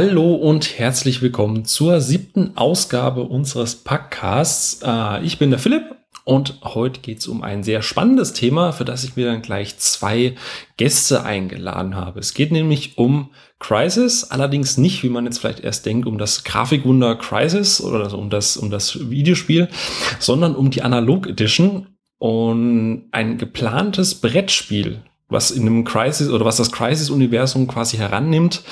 Hallo und herzlich willkommen zur siebten Ausgabe unseres Packcasts. Äh, ich bin der Philipp und heute geht es um ein sehr spannendes Thema, für das ich mir dann gleich zwei Gäste eingeladen habe. Es geht nämlich um Crisis, allerdings nicht, wie man jetzt vielleicht erst denkt, um das Grafikwunder Crisis oder um das, um das Videospiel, sondern um die Analog Edition und ein geplantes Brettspiel, was in einem Crisis oder was das Crisis-Universum quasi herannimmt,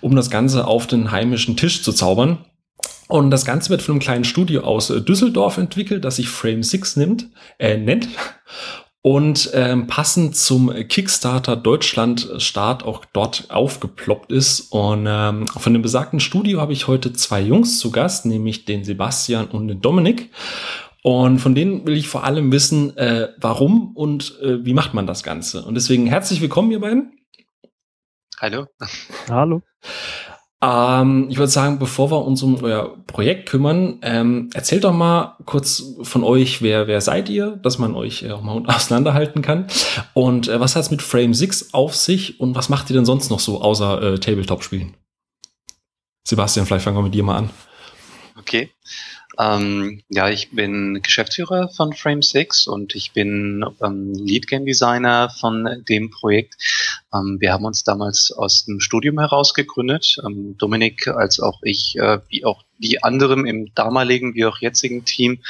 um das Ganze auf den heimischen Tisch zu zaubern. Und das Ganze wird von einem kleinen Studio aus äh, Düsseldorf entwickelt, das sich Frame 6 nimmt, äh, nennt. Und ähm, passend zum Kickstarter Deutschland Start auch dort aufgeploppt ist. Und ähm, von dem besagten Studio habe ich heute zwei Jungs zu Gast, nämlich den Sebastian und den Dominik. Und von denen will ich vor allem wissen, äh, warum und äh, wie macht man das Ganze. Und deswegen herzlich willkommen, ihr beiden. Hallo. Hallo. Ähm, ich würde sagen, bevor wir uns um euer Projekt kümmern, ähm, erzählt doch mal kurz von euch, wer, wer seid ihr, dass man euch äh, auch mal auseinanderhalten kann. Und äh, was hat es mit Frame 6 auf sich und was macht ihr denn sonst noch so außer äh, Tabletop-Spielen? Sebastian, vielleicht fangen wir mit dir mal an. Okay. Ähm, ja, ich bin Geschäftsführer von Frame 6 und ich bin ähm, Lead Game Designer von dem Projekt. Ähm, wir haben uns damals aus dem Studium heraus gegründet. Ähm, Dominik als auch ich, äh, wie auch die anderen im damaligen wie auch jetzigen Team.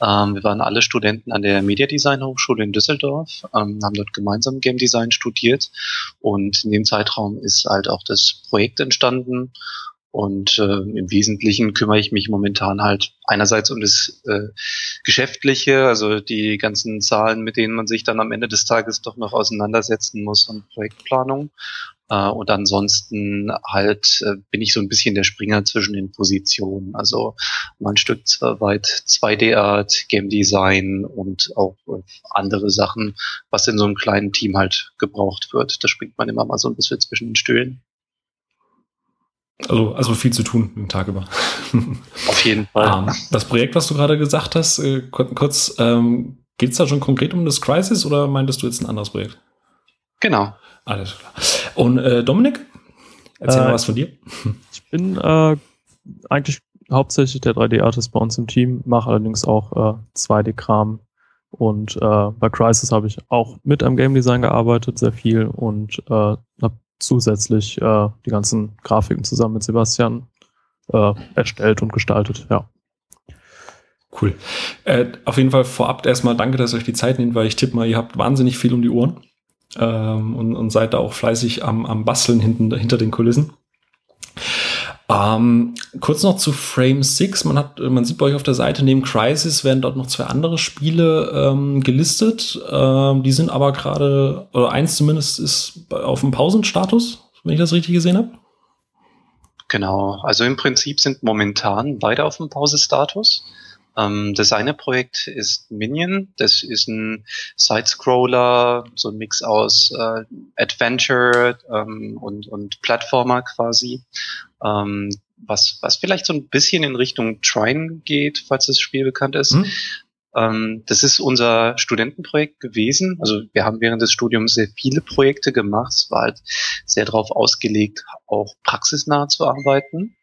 Ähm, wir waren alle Studenten an der Media Design Hochschule in Düsseldorf, ähm, haben dort gemeinsam Game Design studiert und in dem Zeitraum ist halt auch das Projekt entstanden und äh, im Wesentlichen kümmere ich mich momentan halt einerseits um das äh, Geschäftliche, also die ganzen Zahlen, mit denen man sich dann am Ende des Tages doch noch auseinandersetzen muss und Projektplanung. Äh, und ansonsten halt äh, bin ich so ein bisschen der Springer zwischen den Positionen. Also mein Stück weit 2D-Art, Game Design und auch äh, andere Sachen, was in so einem kleinen Team halt gebraucht wird. Da springt man immer mal so ein bisschen zwischen den Stühlen. Also, also viel zu tun den Tag über. Auf jeden Fall. Ähm, das Projekt, was du gerade gesagt hast, äh, kurz, ähm, geht es da schon konkret um das Crisis oder meintest du jetzt ein anderes Projekt? Genau. Alles klar. Und äh, Dominik, erzähl äh, mal was von dir. Ich bin äh, eigentlich hauptsächlich der 3D-Artist bei uns im Team, mache allerdings auch äh, 2D-Kram. Und äh, bei Crisis habe ich auch mit am Game Design gearbeitet, sehr viel und äh, habe zusätzlich äh, die ganzen Grafiken zusammen mit Sebastian äh, erstellt und gestaltet, ja. Cool. Äh, auf jeden Fall vorab erstmal danke, dass ihr euch die Zeit nehmt, weil ich tippe mal, ihr habt wahnsinnig viel um die Ohren ähm, und, und seid da auch fleißig am, am Basteln hinten, hinter den Kulissen. Ähm, kurz noch zu Frame 6. Man hat, man sieht bei euch auf der Seite neben Crisis werden dort noch zwei andere Spiele ähm, gelistet. Ähm, die sind aber gerade, oder eins zumindest ist auf dem Pausenstatus, wenn ich das richtig gesehen habe. Genau. Also im Prinzip sind momentan beide auf dem Pausestatus. Ähm, das eine Projekt ist Minion. Das ist ein Sidescroller, so ein Mix aus äh, Adventure ähm, und, und Plattformer quasi ähm, was, was vielleicht so ein bisschen in Richtung Trine geht, falls das Spiel bekannt ist. Mhm. Ähm, das ist unser Studentenprojekt gewesen. Also wir haben während des Studiums sehr viele Projekte gemacht. Es war halt sehr darauf ausgelegt, auch praxisnah zu arbeiten.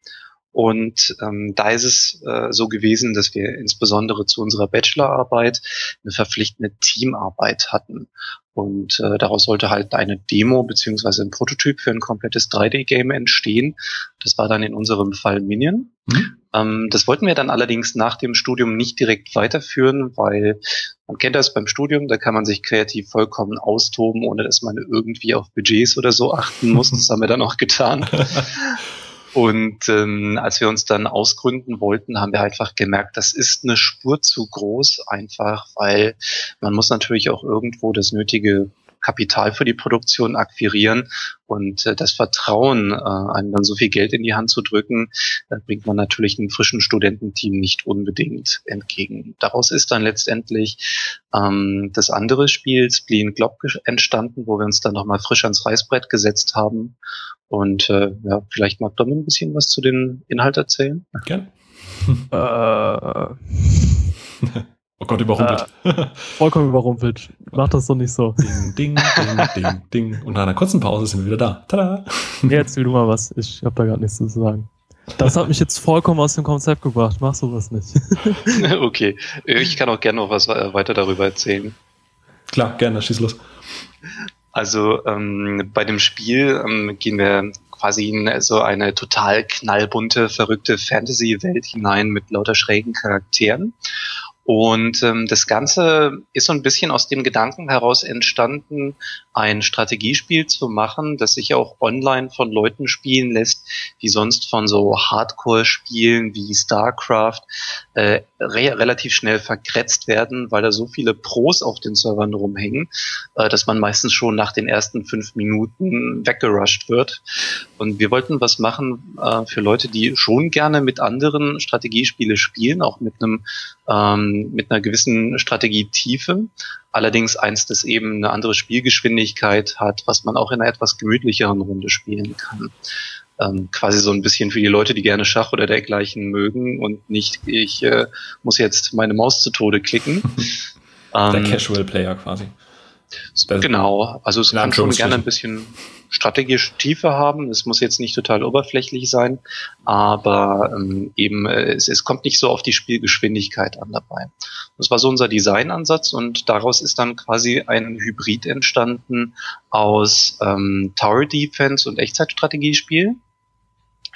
Und ähm, da ist es äh, so gewesen, dass wir insbesondere zu unserer Bachelorarbeit eine verpflichtende Teamarbeit hatten. Und äh, daraus sollte halt eine Demo beziehungsweise ein Prototyp für ein komplettes 3D-Game entstehen. Das war dann in unserem Fall Minion. Mhm. Ähm, das wollten wir dann allerdings nach dem Studium nicht direkt weiterführen, weil man kennt das beim Studium, da kann man sich kreativ vollkommen austoben, ohne dass man irgendwie auf Budgets oder so achten muss. Das haben wir dann auch getan. Und ähm, als wir uns dann ausgründen wollten, haben wir einfach gemerkt, das ist eine Spur zu groß, einfach weil man muss natürlich auch irgendwo das nötige Kapital für die Produktion akquirieren und äh, das Vertrauen, äh, einem dann so viel Geld in die Hand zu drücken, äh, bringt man natürlich einem frischen Studententeam nicht unbedingt entgegen. Daraus ist dann letztendlich ähm, das andere Spiel, Spleen Glob, entstanden, wo wir uns dann nochmal frisch ans Reißbrett gesetzt haben. Und äh, ja, vielleicht mag Dom ein bisschen was zu den Inhalt erzählen. Gerne. äh, Oh Gott, überrumpelt. Äh, vollkommen überrumpelt. Mach das doch nicht so. Ding, ding, ding, ding, ding. Und nach einer kurzen Pause sind wir wieder da. Tada! Nee, erzähl du mal was. Ich habe da gar nichts zu sagen. Das hat mich jetzt vollkommen aus dem Konzept gebracht. Mach sowas nicht. okay. Ich kann auch gerne noch was weiter darüber erzählen. Klar, gerne. Schieß los. Also ähm, bei dem Spiel ähm, gehen wir quasi in so eine total knallbunte, verrückte Fantasy-Welt hinein mit lauter schrägen Charakteren. Und ähm, das Ganze ist so ein bisschen aus dem Gedanken heraus entstanden, ein Strategiespiel zu machen, das sich auch online von Leuten spielen lässt, die sonst von so Hardcore-Spielen wie StarCraft äh, re relativ schnell verkretzt werden, weil da so viele Pros auf den Servern rumhängen, äh, dass man meistens schon nach den ersten fünf Minuten weggerusht wird. Und wir wollten was machen äh, für Leute, die schon gerne mit anderen Strategiespiele spielen, auch mit einem ähm, mit einer gewissen Strategietiefe. Allerdings eins, das eben eine andere Spielgeschwindigkeit hat, was man auch in einer etwas gemütlicheren Runde spielen kann. Ähm, quasi so ein bisschen für die Leute, die gerne Schach oder dergleichen mögen und nicht, ich äh, muss jetzt meine Maus zu Tode klicken. Der ähm, Casual Player quasi. Genau, also es kann schon gerne ein bisschen strategische Tiefe haben. Es muss jetzt nicht total oberflächlich sein, aber ähm, eben äh, es, es kommt nicht so auf die Spielgeschwindigkeit an dabei. Das war so unser Designansatz und daraus ist dann quasi ein Hybrid entstanden aus ähm, Tower Defense und Echtzeitstrategiespiel.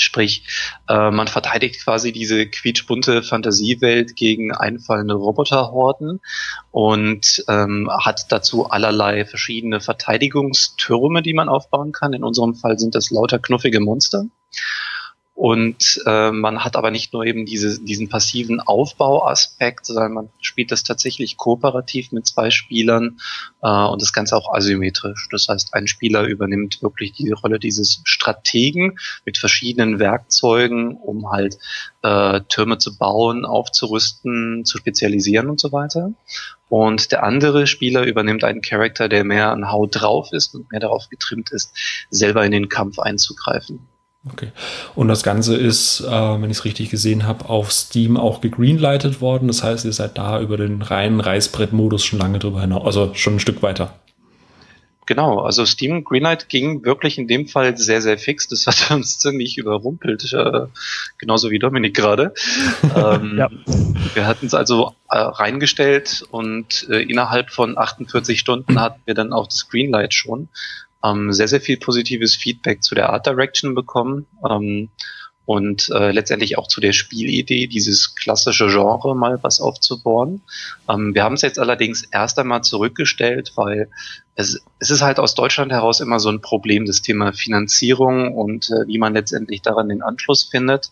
Sprich, äh, man verteidigt quasi diese quietschbunte Fantasiewelt gegen einfallende Roboterhorden und ähm, hat dazu allerlei verschiedene Verteidigungstürme, die man aufbauen kann. In unserem Fall sind das lauter knuffige Monster. Und äh, man hat aber nicht nur eben diese, diesen passiven Aufbauaspekt, sondern man spielt das tatsächlich kooperativ mit zwei Spielern äh, und das Ganze auch asymmetrisch. Das heißt, ein Spieler übernimmt wirklich die Rolle dieses Strategen mit verschiedenen Werkzeugen, um halt äh, Türme zu bauen, aufzurüsten, zu spezialisieren und so weiter. Und der andere Spieler übernimmt einen Charakter, der mehr an Haut drauf ist und mehr darauf getrimmt ist, selber in den Kampf einzugreifen. Okay. Und das Ganze ist, äh, wenn ich es richtig gesehen habe, auf Steam auch gegreenlightet worden. Das heißt, ihr seid da über den reinen Reißbrett-Modus schon lange drüber hinaus, also schon ein Stück weiter. Genau, also Steam Greenlight ging wirklich in dem Fall sehr, sehr fix. Das hat uns ziemlich überrumpelt, äh, genauso wie Dominik gerade. ähm, ja. Wir hatten es also äh, reingestellt und äh, innerhalb von 48 Stunden hatten wir dann auch das Greenlight schon ähm, sehr, sehr viel positives Feedback zu der Art Direction bekommen ähm, und äh, letztendlich auch zu der Spielidee, dieses klassische Genre mal was aufzubauen. Ähm, wir haben es jetzt allerdings erst einmal zurückgestellt, weil es, es ist halt aus Deutschland heraus immer so ein Problem, das Thema Finanzierung und äh, wie man letztendlich daran den Anschluss findet.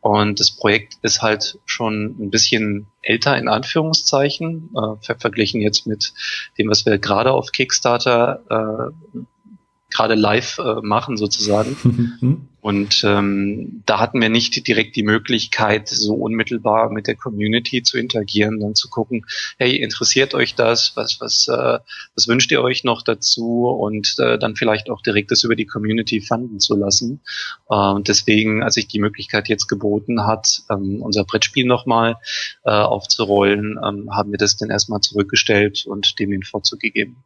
Und das Projekt ist halt schon ein bisschen älter in Anführungszeichen, äh, verglichen jetzt mit dem, was wir gerade auf Kickstarter äh, gerade live äh, machen sozusagen. Mhm. Und ähm, da hatten wir nicht direkt die Möglichkeit, so unmittelbar mit der Community zu interagieren, dann zu gucken, hey, interessiert euch das? Was, was, äh, was wünscht ihr euch noch dazu? Und äh, dann vielleicht auch direkt das über die Community fanden zu lassen. Äh, und deswegen, als sich die Möglichkeit jetzt geboten hat, ähm, unser Brettspiel nochmal äh, aufzurollen, ähm, haben wir das dann erstmal zurückgestellt und dem den Vorzug gegeben.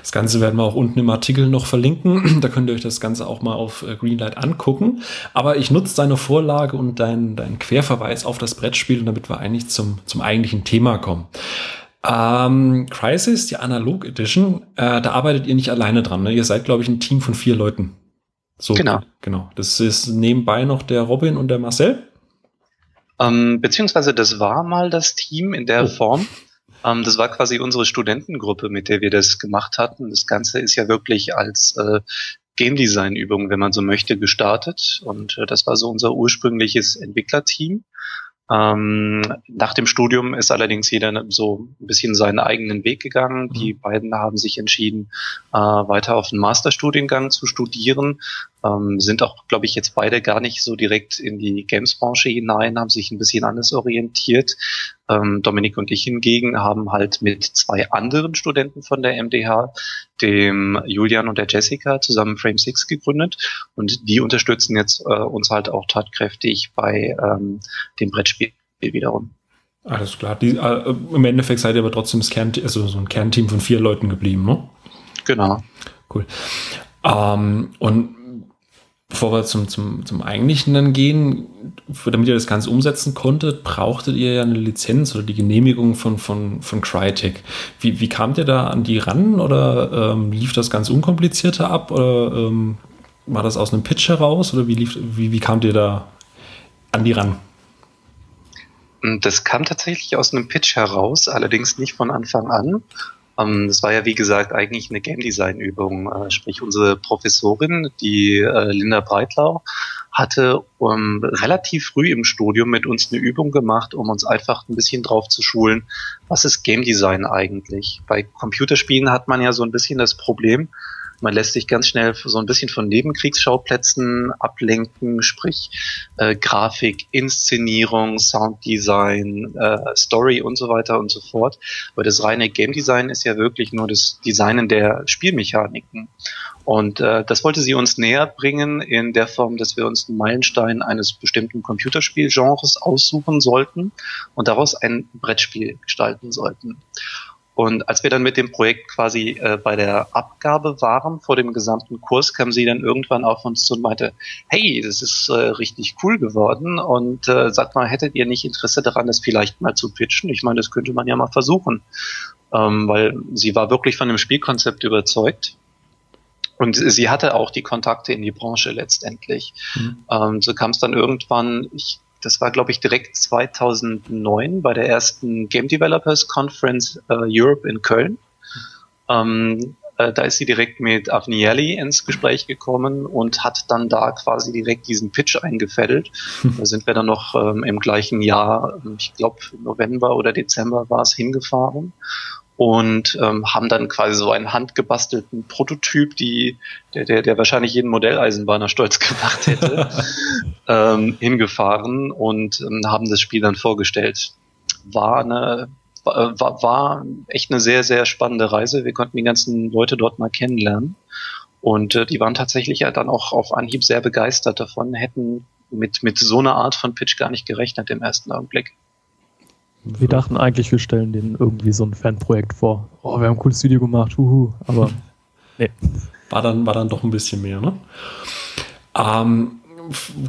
Das Ganze werden wir auch unten im Artikel noch verlinken. Da könnt ihr euch das Ganze auch mal auf äh, Greenlight angucken. Aber ich nutze deine Vorlage und deinen dein Querverweis auf das Brettspiel, damit wir eigentlich zum, zum eigentlichen Thema kommen. Ähm, Crisis, die Analog Edition, äh, da arbeitet ihr nicht alleine dran. Ne? Ihr seid, glaube ich, ein Team von vier Leuten. So, genau. Genau. Das ist nebenbei noch der Robin und der Marcel. Ähm, beziehungsweise das war mal das Team in der oh. Form. Ähm, das war quasi unsere Studentengruppe, mit der wir das gemacht hatten. Das Ganze ist ja wirklich als äh, Game Design Übung, wenn man so möchte, gestartet. Und äh, das war so unser ursprüngliches Entwicklerteam. Ähm, nach dem Studium ist allerdings jeder so ein bisschen seinen eigenen Weg gegangen. Die mhm. beiden haben sich entschieden, äh, weiter auf einen Masterstudiengang zu studieren, ähm, sind auch, glaube ich, jetzt beide gar nicht so direkt in die Games-Branche hinein, haben sich ein bisschen anders orientiert. Ähm, Dominik und ich hingegen haben halt mit zwei anderen Studenten von der MDH, dem Julian und der Jessica, zusammen Frame 6 gegründet und die unterstützen jetzt äh, uns halt auch tatkräftig bei ähm, dem Brettspiel wiederum. Alles klar. Die, äh, Im Endeffekt seid ihr aber trotzdem das Kern, also so ein Kernteam von vier Leuten geblieben, ne? Genau. Cool. Ähm, und bevor wir zum, zum, zum Eigentlichen dann gehen, damit ihr das Ganze umsetzen konntet, brauchtet ihr ja eine Lizenz oder die Genehmigung von, von, von Crytek. Wie, wie kamt ihr da an die ran oder ähm, lief das ganz unkomplizierter ab oder ähm, war das aus einem Pitch heraus oder wie, lief, wie, wie kamt ihr da an die ran? Das kam tatsächlich aus einem Pitch heraus, allerdings nicht von Anfang an. Ähm, das war ja, wie gesagt, eigentlich eine Game Design Übung. Äh, sprich, unsere Professorin, die äh, Linda Breitlau, hatte um, relativ früh im Studium mit uns eine Übung gemacht, um uns einfach ein bisschen drauf zu schulen, was ist Game Design eigentlich. Bei Computerspielen hat man ja so ein bisschen das Problem, man lässt sich ganz schnell so ein bisschen von Nebenkriegsschauplätzen ablenken, sprich äh, Grafik, Inszenierung, Sounddesign, äh, Story und so weiter und so fort. Weil das reine Game Design ist ja wirklich nur das Designen der Spielmechaniken. Und äh, das wollte sie uns näher bringen in der Form, dass wir uns einen Meilenstein eines bestimmten Computerspielgenres aussuchen sollten und daraus ein Brettspiel gestalten sollten. Und als wir dann mit dem Projekt quasi äh, bei der Abgabe waren vor dem gesamten Kurs, kam sie dann irgendwann auf uns zu und meinte, hey, das ist äh, richtig cool geworden und äh, sagt mal, hättet ihr nicht Interesse daran, das vielleicht mal zu pitchen? Ich meine, das könnte man ja mal versuchen, ähm, weil sie war wirklich von dem Spielkonzept überzeugt. Und sie hatte auch die Kontakte in die Branche letztendlich. Mhm. Ähm, so kam es dann irgendwann, ich das war, glaube ich, direkt 2009 bei der ersten Game Developers Conference äh, Europe in Köln. Ähm, äh, da ist sie direkt mit Avnielli ins Gespräch gekommen und hat dann da quasi direkt diesen Pitch eingefädelt. Hm. Da sind wir dann noch ähm, im gleichen Jahr, ich glaube November oder Dezember war es hingefahren und ähm, haben dann quasi so einen handgebastelten Prototyp, die, der, der, der wahrscheinlich jeden Modelleisenbahner stolz gemacht hätte, ähm, hingefahren und ähm, haben das Spiel dann vorgestellt. War eine war, war echt eine sehr, sehr spannende Reise. Wir konnten die ganzen Leute dort mal kennenlernen. Und äh, die waren tatsächlich ja dann auch auf Anhieb sehr begeistert davon, hätten mit, mit so einer Art von Pitch gar nicht gerechnet im ersten Augenblick. Wir dachten eigentlich, wir stellen denen irgendwie so ein Fanprojekt vor. Oh, wir haben ein cooles Video gemacht, huhu. Aber nee. War dann, war dann doch ein bisschen mehr, ne? Ähm,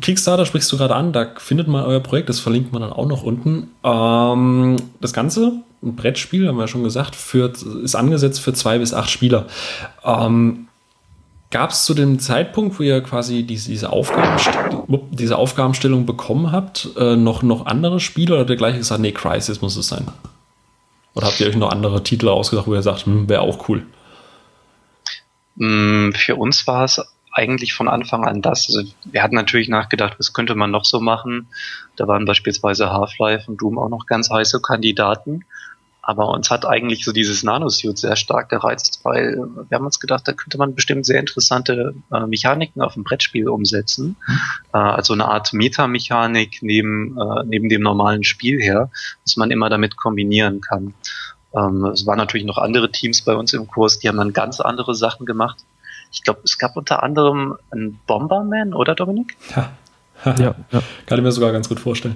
Kickstarter sprichst du gerade an, da findet man euer Projekt, das verlinkt man dann auch noch unten. Ähm, das Ganze, ein Brettspiel, haben wir ja schon gesagt, für, ist angesetzt für zwei bis acht Spieler. Ähm, Gab es zu dem Zeitpunkt, wo ihr quasi diese, diese, Aufgabenstellung, diese Aufgabenstellung bekommen habt, äh, noch, noch andere Spiele oder habt ihr gleich gesagt, nee, Crisis muss es sein? Oder habt ihr euch noch andere Titel ausgedacht, wo ihr sagt, hm, wäre auch cool? Mm, für uns war es eigentlich von Anfang an das. Also wir hatten natürlich nachgedacht, was könnte man noch so machen. Da waren beispielsweise Half-Life und Doom auch noch ganz heiße Kandidaten. Aber uns hat eigentlich so dieses Nanosuit sehr stark gereizt, weil wir haben uns gedacht, da könnte man bestimmt sehr interessante äh, Mechaniken auf dem Brettspiel umsetzen. Mhm. Äh, also eine Art Metamechanik neben, äh, neben dem normalen Spiel her, dass man immer damit kombinieren kann. Ähm, es waren natürlich noch andere Teams bei uns im Kurs, die haben dann ganz andere Sachen gemacht. Ich glaube, es gab unter anderem einen Bomberman, oder Dominik? Ja. ja, ja. Kann ich mir sogar ganz gut vorstellen.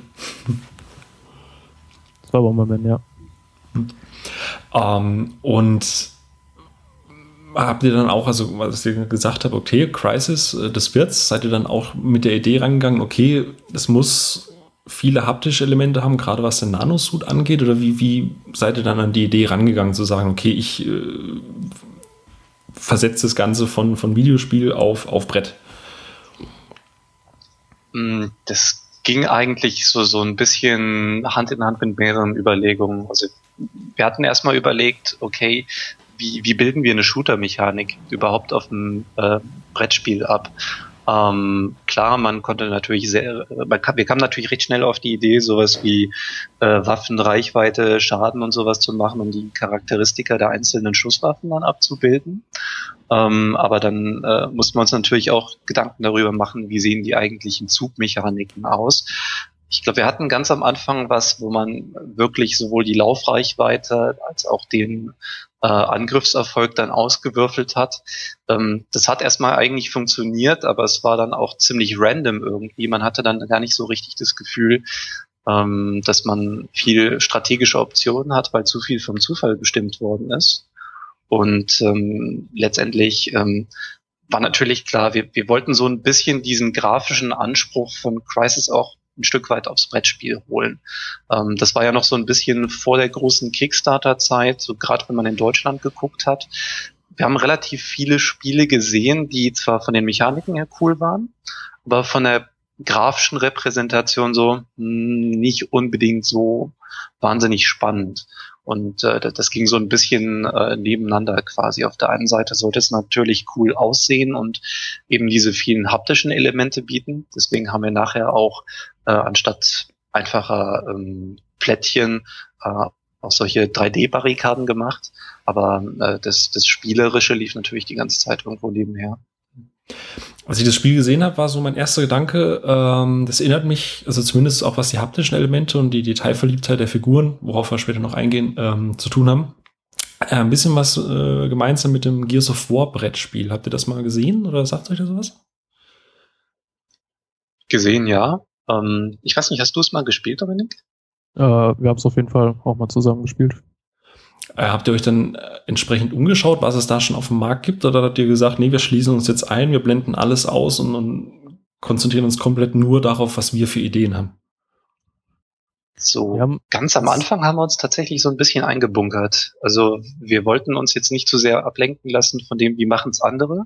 Das war Bomberman, ja. Ähm, und habt ihr dann auch, also was ich gesagt habe, okay, Crisis, äh, das wird's, seid ihr dann auch mit der Idee rangegangen, okay, es muss viele haptische Elemente haben, gerade was den Nanosuit angeht, oder wie, wie seid ihr dann an die Idee rangegangen, zu sagen, okay, ich äh, versetze das Ganze von, von Videospiel auf, auf Brett? Mm, das ging eigentlich so, so ein bisschen Hand in Hand mit mehreren Überlegungen. Also wir hatten erstmal überlegt, okay, wie, wie bilden wir eine Shooter-Mechanik überhaupt auf dem äh, Brettspiel ab? Ähm, klar, man konnte natürlich sehr, man kam, wir kamen natürlich recht schnell auf die Idee, sowas wie äh, Waffen, Reichweite, Schaden und sowas zu machen, um die Charakteristika der einzelnen Schusswaffen dann abzubilden. Ähm, aber dann äh, mussten wir uns natürlich auch Gedanken darüber machen, wie sehen die eigentlichen Zugmechaniken aus. Ich glaube, wir hatten ganz am Anfang was, wo man wirklich sowohl die Laufreichweite als auch den äh, Angriffserfolg dann ausgewürfelt hat. Ähm, das hat erstmal eigentlich funktioniert, aber es war dann auch ziemlich random irgendwie. Man hatte dann gar nicht so richtig das Gefühl, ähm, dass man viel strategische Optionen hat, weil zu viel vom Zufall bestimmt worden ist. Und ähm, letztendlich ähm, war natürlich klar, wir, wir wollten so ein bisschen diesen grafischen Anspruch von Crisis auch ein Stück weit aufs Brettspiel holen. Ähm, das war ja noch so ein bisschen vor der großen Kickstarter-Zeit, so gerade wenn man in Deutschland geguckt hat. Wir haben relativ viele Spiele gesehen, die zwar von den Mechaniken her cool waren, aber von der grafischen Repräsentation so mh, hm, nicht unbedingt so wahnsinnig spannend. Und äh, das ging so ein bisschen äh, nebeneinander quasi. Auf der einen Seite sollte es natürlich cool aussehen und eben diese vielen haptischen Elemente bieten. Deswegen haben wir nachher auch äh, anstatt einfacher ähm, Plättchen äh, auch solche 3D-Barrikaden gemacht. Aber äh, das, das Spielerische lief natürlich die ganze Zeit irgendwo nebenher. Als ich das Spiel gesehen habe, war so mein erster Gedanke, ähm, das erinnert mich, also zumindest auch was die haptischen Elemente und die Detailverliebtheit der Figuren, worauf wir später noch eingehen, ähm, zu tun haben. Äh, ein bisschen was äh, gemeinsam mit dem Gears of War Brettspiel. Habt ihr das mal gesehen oder sagt euch da sowas? Gesehen, ja. Ähm, ich weiß nicht, hast du es mal gespielt, Dominik? Äh, wir haben es auf jeden Fall auch mal zusammen gespielt. Äh, habt ihr euch dann äh, entsprechend umgeschaut, was es da schon auf dem Markt gibt? Oder habt ihr gesagt, nee, wir schließen uns jetzt ein, wir blenden alles aus und, und konzentrieren uns komplett nur darauf, was wir für Ideen haben? So, ganz am Anfang haben wir uns tatsächlich so ein bisschen eingebunkert. Also wir wollten uns jetzt nicht zu sehr ablenken lassen von dem, wie machen es andere,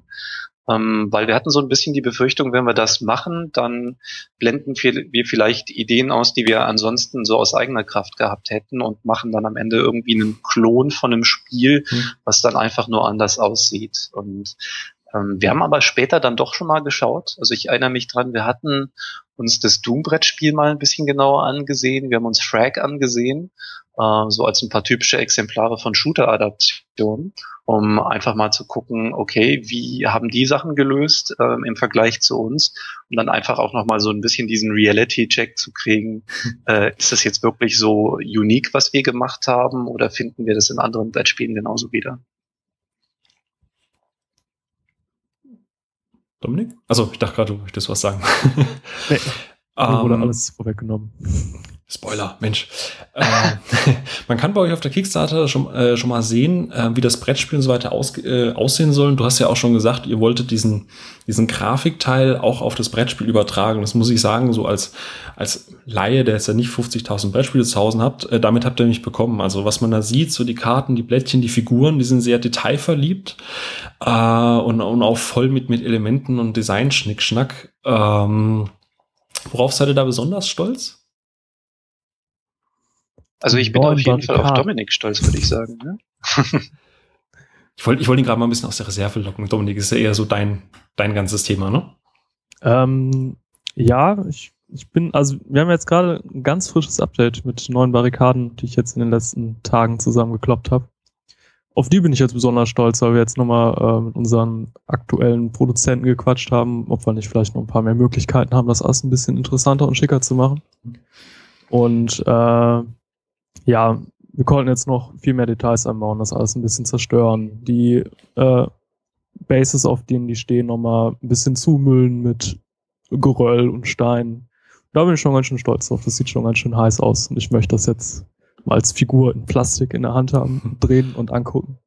ähm, weil wir hatten so ein bisschen die Befürchtung, wenn wir das machen, dann blenden wir vielleicht Ideen aus, die wir ansonsten so aus eigener Kraft gehabt hätten und machen dann am Ende irgendwie einen Klon von einem Spiel, mhm. was dann einfach nur anders aussieht. Und ähm, wir haben aber später dann doch schon mal geschaut. Also ich erinnere mich dran, wir hatten uns das Doom-Brettspiel mal ein bisschen genauer angesehen. Wir haben uns Frag angesehen äh, so als ein paar typische Exemplare von Shooter-Adaptionen, um einfach mal zu gucken, okay, wie haben die Sachen gelöst ähm, im Vergleich zu uns, um dann einfach auch nochmal so ein bisschen diesen Reality-Check zu kriegen. Äh, ist das jetzt wirklich so unique, was wir gemacht haben, oder finden wir das in anderen Brettspielen genauso wieder? Dominik? Also ich dachte gerade, du möchtest was sagen. nee, mir wurde um, ähm, alles vorweggenommen. Spoiler, Mensch. äh, man kann bei euch auf der Kickstarter schon, äh, schon mal sehen, äh, wie das Brettspiel und so weiter aus, äh, aussehen soll. Du hast ja auch schon gesagt, ihr wolltet diesen, diesen Grafikteil auch auf das Brettspiel übertragen. Das muss ich sagen, so als, als Laie, der jetzt ja nicht 50.000 Brettspiele zu Hause habt, äh, damit habt ihr mich bekommen. Also was man da sieht, so die Karten, die Blättchen, die Figuren, die sind sehr detailverliebt äh, und, und auch voll mit, mit Elementen und Design-Schnickschnack. Ähm, worauf seid ihr da besonders stolz? Also ich bin auf jeden Fall auf Dominik stolz, würde ich sagen. Ne? ich wollte ich wollte ihn gerade mal ein bisschen aus der Reserve locken. Dominik ist ja eher so dein, dein ganzes Thema, ne? Ähm, ja, ich, ich bin, also wir haben jetzt gerade ein ganz frisches Update mit neuen Barrikaden, die ich jetzt in den letzten Tagen zusammengekloppt habe. Auf die bin ich jetzt besonders stolz, weil wir jetzt nochmal äh, mit unseren aktuellen Produzenten gequatscht haben, ob wir nicht vielleicht noch ein paar mehr Möglichkeiten haben, das alles ein bisschen interessanter und schicker zu machen. Und äh, ja, wir konnten jetzt noch viel mehr Details einbauen, das alles ein bisschen zerstören. Die äh, Bases, auf denen die stehen, nochmal ein bisschen zumüllen mit Geröll und Stein. Da bin ich schon ganz schön stolz drauf. Das sieht schon ganz schön heiß aus. Und ich möchte das jetzt mal als Figur in Plastik in der Hand haben, drehen und angucken.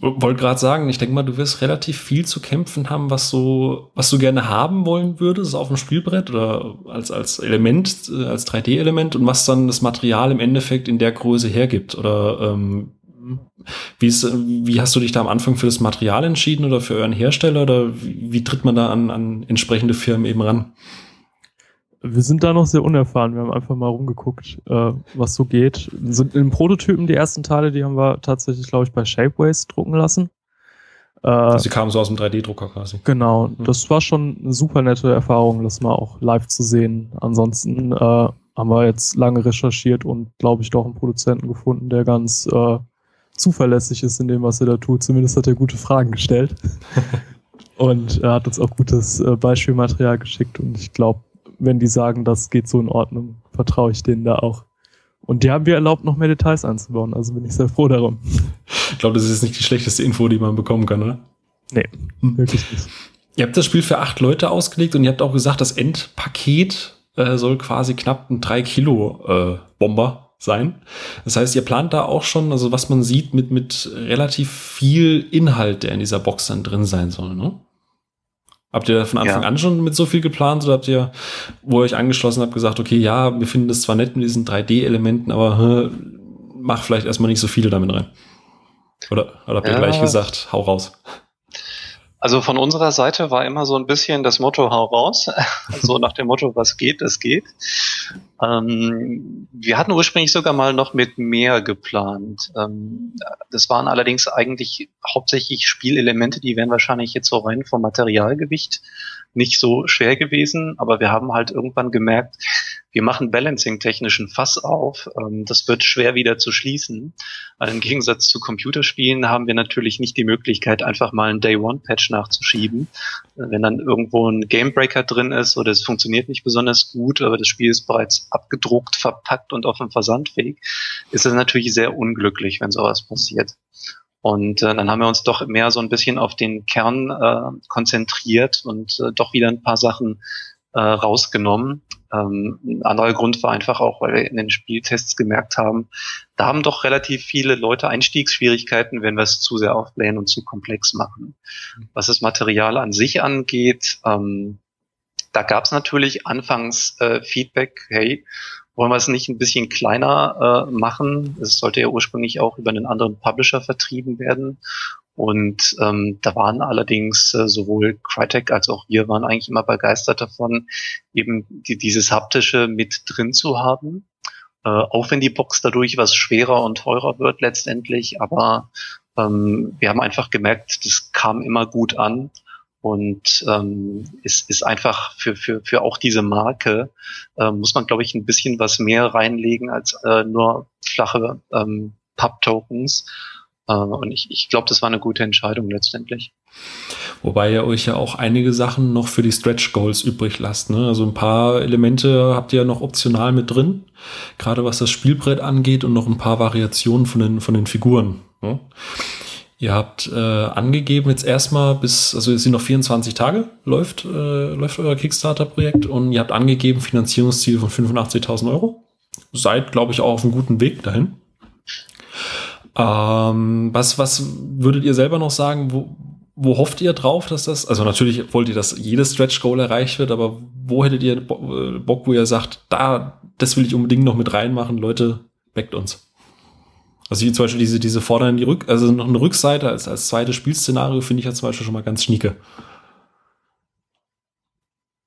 Wollte gerade sagen, ich denke mal, du wirst relativ viel zu kämpfen haben, was so, was du gerne haben wollen würdest auf dem Spielbrett oder als, als Element, äh, als 3D-Element und was dann das Material im Endeffekt in der Größe hergibt. Oder ähm, wie, ist, wie hast du dich da am Anfang für das Material entschieden oder für euren Hersteller oder wie, wie tritt man da an, an entsprechende Firmen eben ran? Wir sind da noch sehr unerfahren. Wir haben einfach mal rumgeguckt, äh, was so geht. So, in Prototypen, die ersten Teile, die haben wir tatsächlich, glaube ich, bei Shapeways drucken lassen. Äh, also sie kamen so aus dem 3D-Drucker quasi. Genau, mhm. das war schon eine super nette Erfahrung, das mal auch live zu sehen. Ansonsten äh, haben wir jetzt lange recherchiert und, glaube ich, doch einen Produzenten gefunden, der ganz äh, zuverlässig ist in dem, was er da tut. Zumindest hat er gute Fragen gestellt. und er hat uns auch gutes äh, Beispielmaterial geschickt und ich glaube, wenn die sagen, das geht so in Ordnung, vertraue ich denen da auch. Und die haben wir erlaubt, noch mehr Details einzubauen, also bin ich sehr froh darum. Ich glaube, das ist jetzt nicht die schlechteste Info, die man bekommen kann, oder? Nee, hm. wirklich nicht. Ihr habt das Spiel für acht Leute ausgelegt und ihr habt auch gesagt, das Endpaket äh, soll quasi knapp ein 3 Kilo äh, Bomber sein. Das heißt, ihr plant da auch schon, also was man sieht, mit, mit relativ viel Inhalt, der in dieser Box dann drin sein soll, ne? Habt ihr von Anfang ja. an schon mit so viel geplant oder habt ihr, wo ihr euch angeschlossen habt, gesagt, okay, ja, wir finden das zwar nett mit diesen 3D-Elementen, aber hä, mach vielleicht erstmal nicht so viele damit rein? Oder, oder habt ihr ja. gleich gesagt, hau raus? Also von unserer Seite war immer so ein bisschen das Motto hau raus. so nach dem Motto, was geht, es geht. Ähm, wir hatten ursprünglich sogar mal noch mit mehr geplant. Ähm, das waren allerdings eigentlich hauptsächlich Spielelemente, die wären wahrscheinlich jetzt so rein vom Materialgewicht nicht so schwer gewesen, aber wir haben halt irgendwann gemerkt, wir machen Balancing-technischen Fass auf. Ähm, das wird schwer wieder zu schließen. Weil Im Gegensatz zu Computerspielen haben wir natürlich nicht die Möglichkeit, einfach mal einen Day-One-Patch nachzuschieben. Wenn dann irgendwo ein Gamebreaker drin ist oder es funktioniert nicht besonders gut, aber das Spiel ist bereits abgedruckt, verpackt und auf dem Versandweg, ist es natürlich sehr unglücklich, wenn sowas passiert. Und äh, dann haben wir uns doch mehr so ein bisschen auf den Kern äh, konzentriert und äh, doch wieder ein paar Sachen äh, rausgenommen. Ähm, ein anderer Grund war einfach auch, weil wir in den Spieltests gemerkt haben, da haben doch relativ viele Leute Einstiegsschwierigkeiten, wenn wir es zu sehr aufblähen und zu komplex machen. Was das Material an sich angeht, ähm, da gab es natürlich anfangs äh, Feedback, hey, wollen wir es nicht ein bisschen kleiner äh, machen? Es sollte ja ursprünglich auch über einen anderen Publisher vertrieben werden. Und ähm, da waren allerdings äh, sowohl Crytek als auch wir waren eigentlich immer begeistert davon, eben die, dieses haptische mit drin zu haben. Äh, auch wenn die Box dadurch was schwerer und teurer wird letztendlich, aber ähm, wir haben einfach gemerkt, das kam immer gut an und ähm, ist, ist einfach für, für, für auch diese Marke, äh, muss man, glaube ich, ein bisschen was mehr reinlegen als äh, nur flache ähm, Pub-Tokens. Äh, und ich, ich glaube, das war eine gute Entscheidung letztendlich. Wobei ihr euch ja auch einige Sachen noch für die Stretch Goals übrig lasst. Ne? Also ein paar Elemente habt ihr ja noch optional mit drin, gerade was das Spielbrett angeht und noch ein paar Variationen von den, von den Figuren. Ne? Ihr habt äh, angegeben jetzt erstmal bis, also es sind noch 24 Tage, läuft, äh, läuft euer Kickstarter-Projekt und ihr habt angegeben Finanzierungsziel von 85.000 Euro. Seid, glaube ich, auch auf einem guten Weg dahin. Ähm, was, was würdet ihr selber noch sagen? Wo, wo hofft ihr drauf, dass das, also natürlich wollt ihr, dass jedes Stretch Goal erreicht wird, aber wo hättet ihr Bock, wo ihr sagt, da, das will ich unbedingt noch mit reinmachen, Leute, weckt uns? Also wie zum Beispiel diese, diese fordern die Rück, also noch eine Rückseite als, als zweites Spielszenario finde ich ja zum Beispiel schon mal ganz schnieke.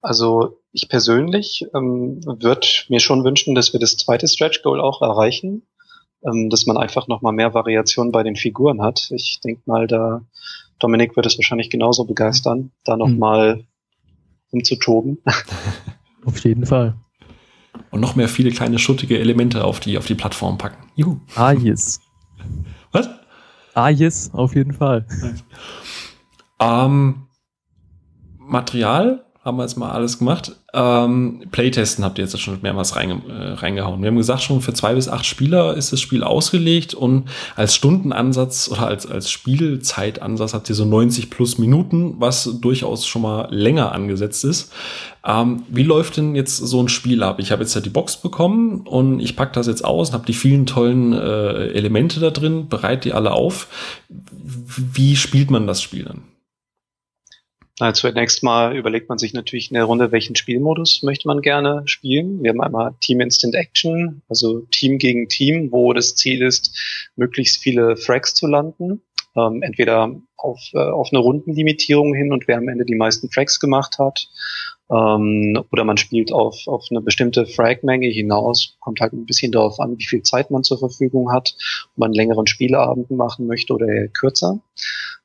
Also ich persönlich ähm, würde mir schon wünschen, dass wir das zweite Stretch Goal auch erreichen, ähm, dass man einfach noch mal mehr Variation bei den Figuren hat. Ich denke mal, da Dominik wird es wahrscheinlich genauso begeistern, da noch mhm. umzutoben. Auf jeden Fall und noch mehr viele kleine schuttige Elemente auf die, auf die Plattform packen. Juhu. Ah, yes. Was? Ah, yes, auf jeden Fall. Ähm, Material haben wir jetzt mal alles gemacht. Ähm, Playtesten habt ihr jetzt schon mehrmals reinge äh, reingehauen. Wir haben gesagt, schon für zwei bis acht Spieler ist das Spiel ausgelegt und als Stundenansatz oder als, als Spielzeitansatz habt ihr so 90 plus Minuten, was durchaus schon mal länger angesetzt ist. Ähm, wie läuft denn jetzt so ein Spiel ab? Ich habe jetzt ja die Box bekommen und ich packe das jetzt aus und habe die vielen tollen äh, Elemente da drin, bereite die alle auf. Wie spielt man das Spiel dann? Na, zunächst mal überlegt man sich natürlich in der Runde, welchen Spielmodus möchte man gerne spielen. Wir haben einmal Team Instant Action, also Team gegen Team, wo das Ziel ist, möglichst viele Frags zu landen. Ähm, entweder auf, äh, auf eine Rundenlimitierung hin und wer am Ende die meisten Frags gemacht hat. Ähm, oder man spielt auf, auf eine bestimmte Fragmenge hinaus. Kommt halt ein bisschen darauf an, wie viel Zeit man zur Verfügung hat, ob man längeren Spieleabend machen möchte oder kürzer.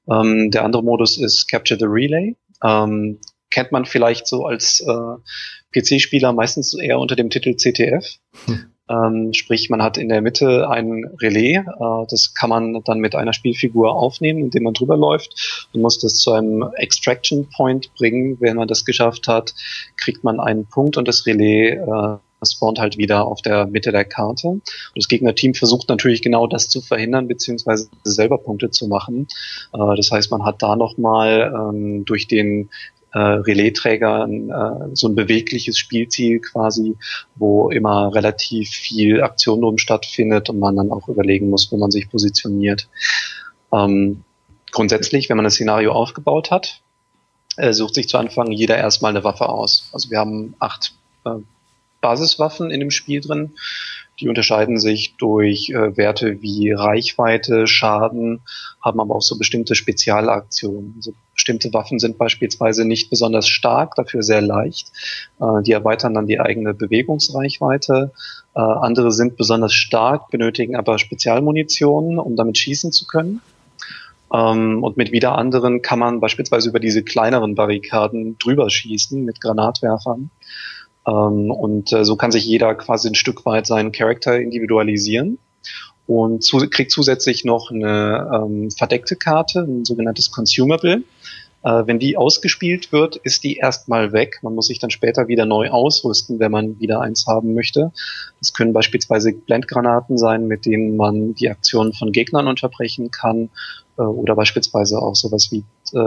Ähm, der andere Modus ist Capture the Relay. Ähm, kennt man vielleicht so als äh, PC-Spieler meistens eher unter dem Titel CTF. Hm. Ähm, sprich, man hat in der Mitte ein Relais. Äh, das kann man dann mit einer Spielfigur aufnehmen, indem man drüber läuft und muss das zu einem Extraction Point bringen. Wenn man das geschafft hat, kriegt man einen Punkt und das Relais äh, spawnt halt wieder auf der Mitte der Karte. Und das Gegnerteam versucht natürlich genau das zu verhindern, beziehungsweise selber Punkte zu machen. Äh, das heißt, man hat da nochmal ähm, durch den äh, Relaisträger äh, so ein bewegliches Spielziel quasi, wo immer relativ viel Aktion drum stattfindet und man dann auch überlegen muss, wo man sich positioniert. Ähm, grundsätzlich, wenn man das Szenario aufgebaut hat, äh, sucht sich zu Anfang jeder erstmal eine Waffe aus. Also wir haben acht äh, Basiswaffen in dem Spiel drin. Die unterscheiden sich durch äh, Werte wie Reichweite, Schaden, haben aber auch so bestimmte Spezialaktionen. Also bestimmte Waffen sind beispielsweise nicht besonders stark, dafür sehr leicht. Äh, die erweitern dann die eigene Bewegungsreichweite. Äh, andere sind besonders stark, benötigen aber Spezialmunition, um damit schießen zu können. Ähm, und mit wieder anderen kann man beispielsweise über diese kleineren Barrikaden drüber schießen mit Granatwerfern. Ähm, und äh, so kann sich jeder quasi ein Stück weit seinen Charakter individualisieren und zu, kriegt zusätzlich noch eine ähm, verdeckte Karte, ein sogenanntes Consumable. Äh, wenn die ausgespielt wird, ist die erstmal weg. Man muss sich dann später wieder neu ausrüsten, wenn man wieder eins haben möchte. Das können beispielsweise Blendgranaten sein, mit denen man die Aktionen von Gegnern unterbrechen kann oder beispielsweise auch sowas wie äh,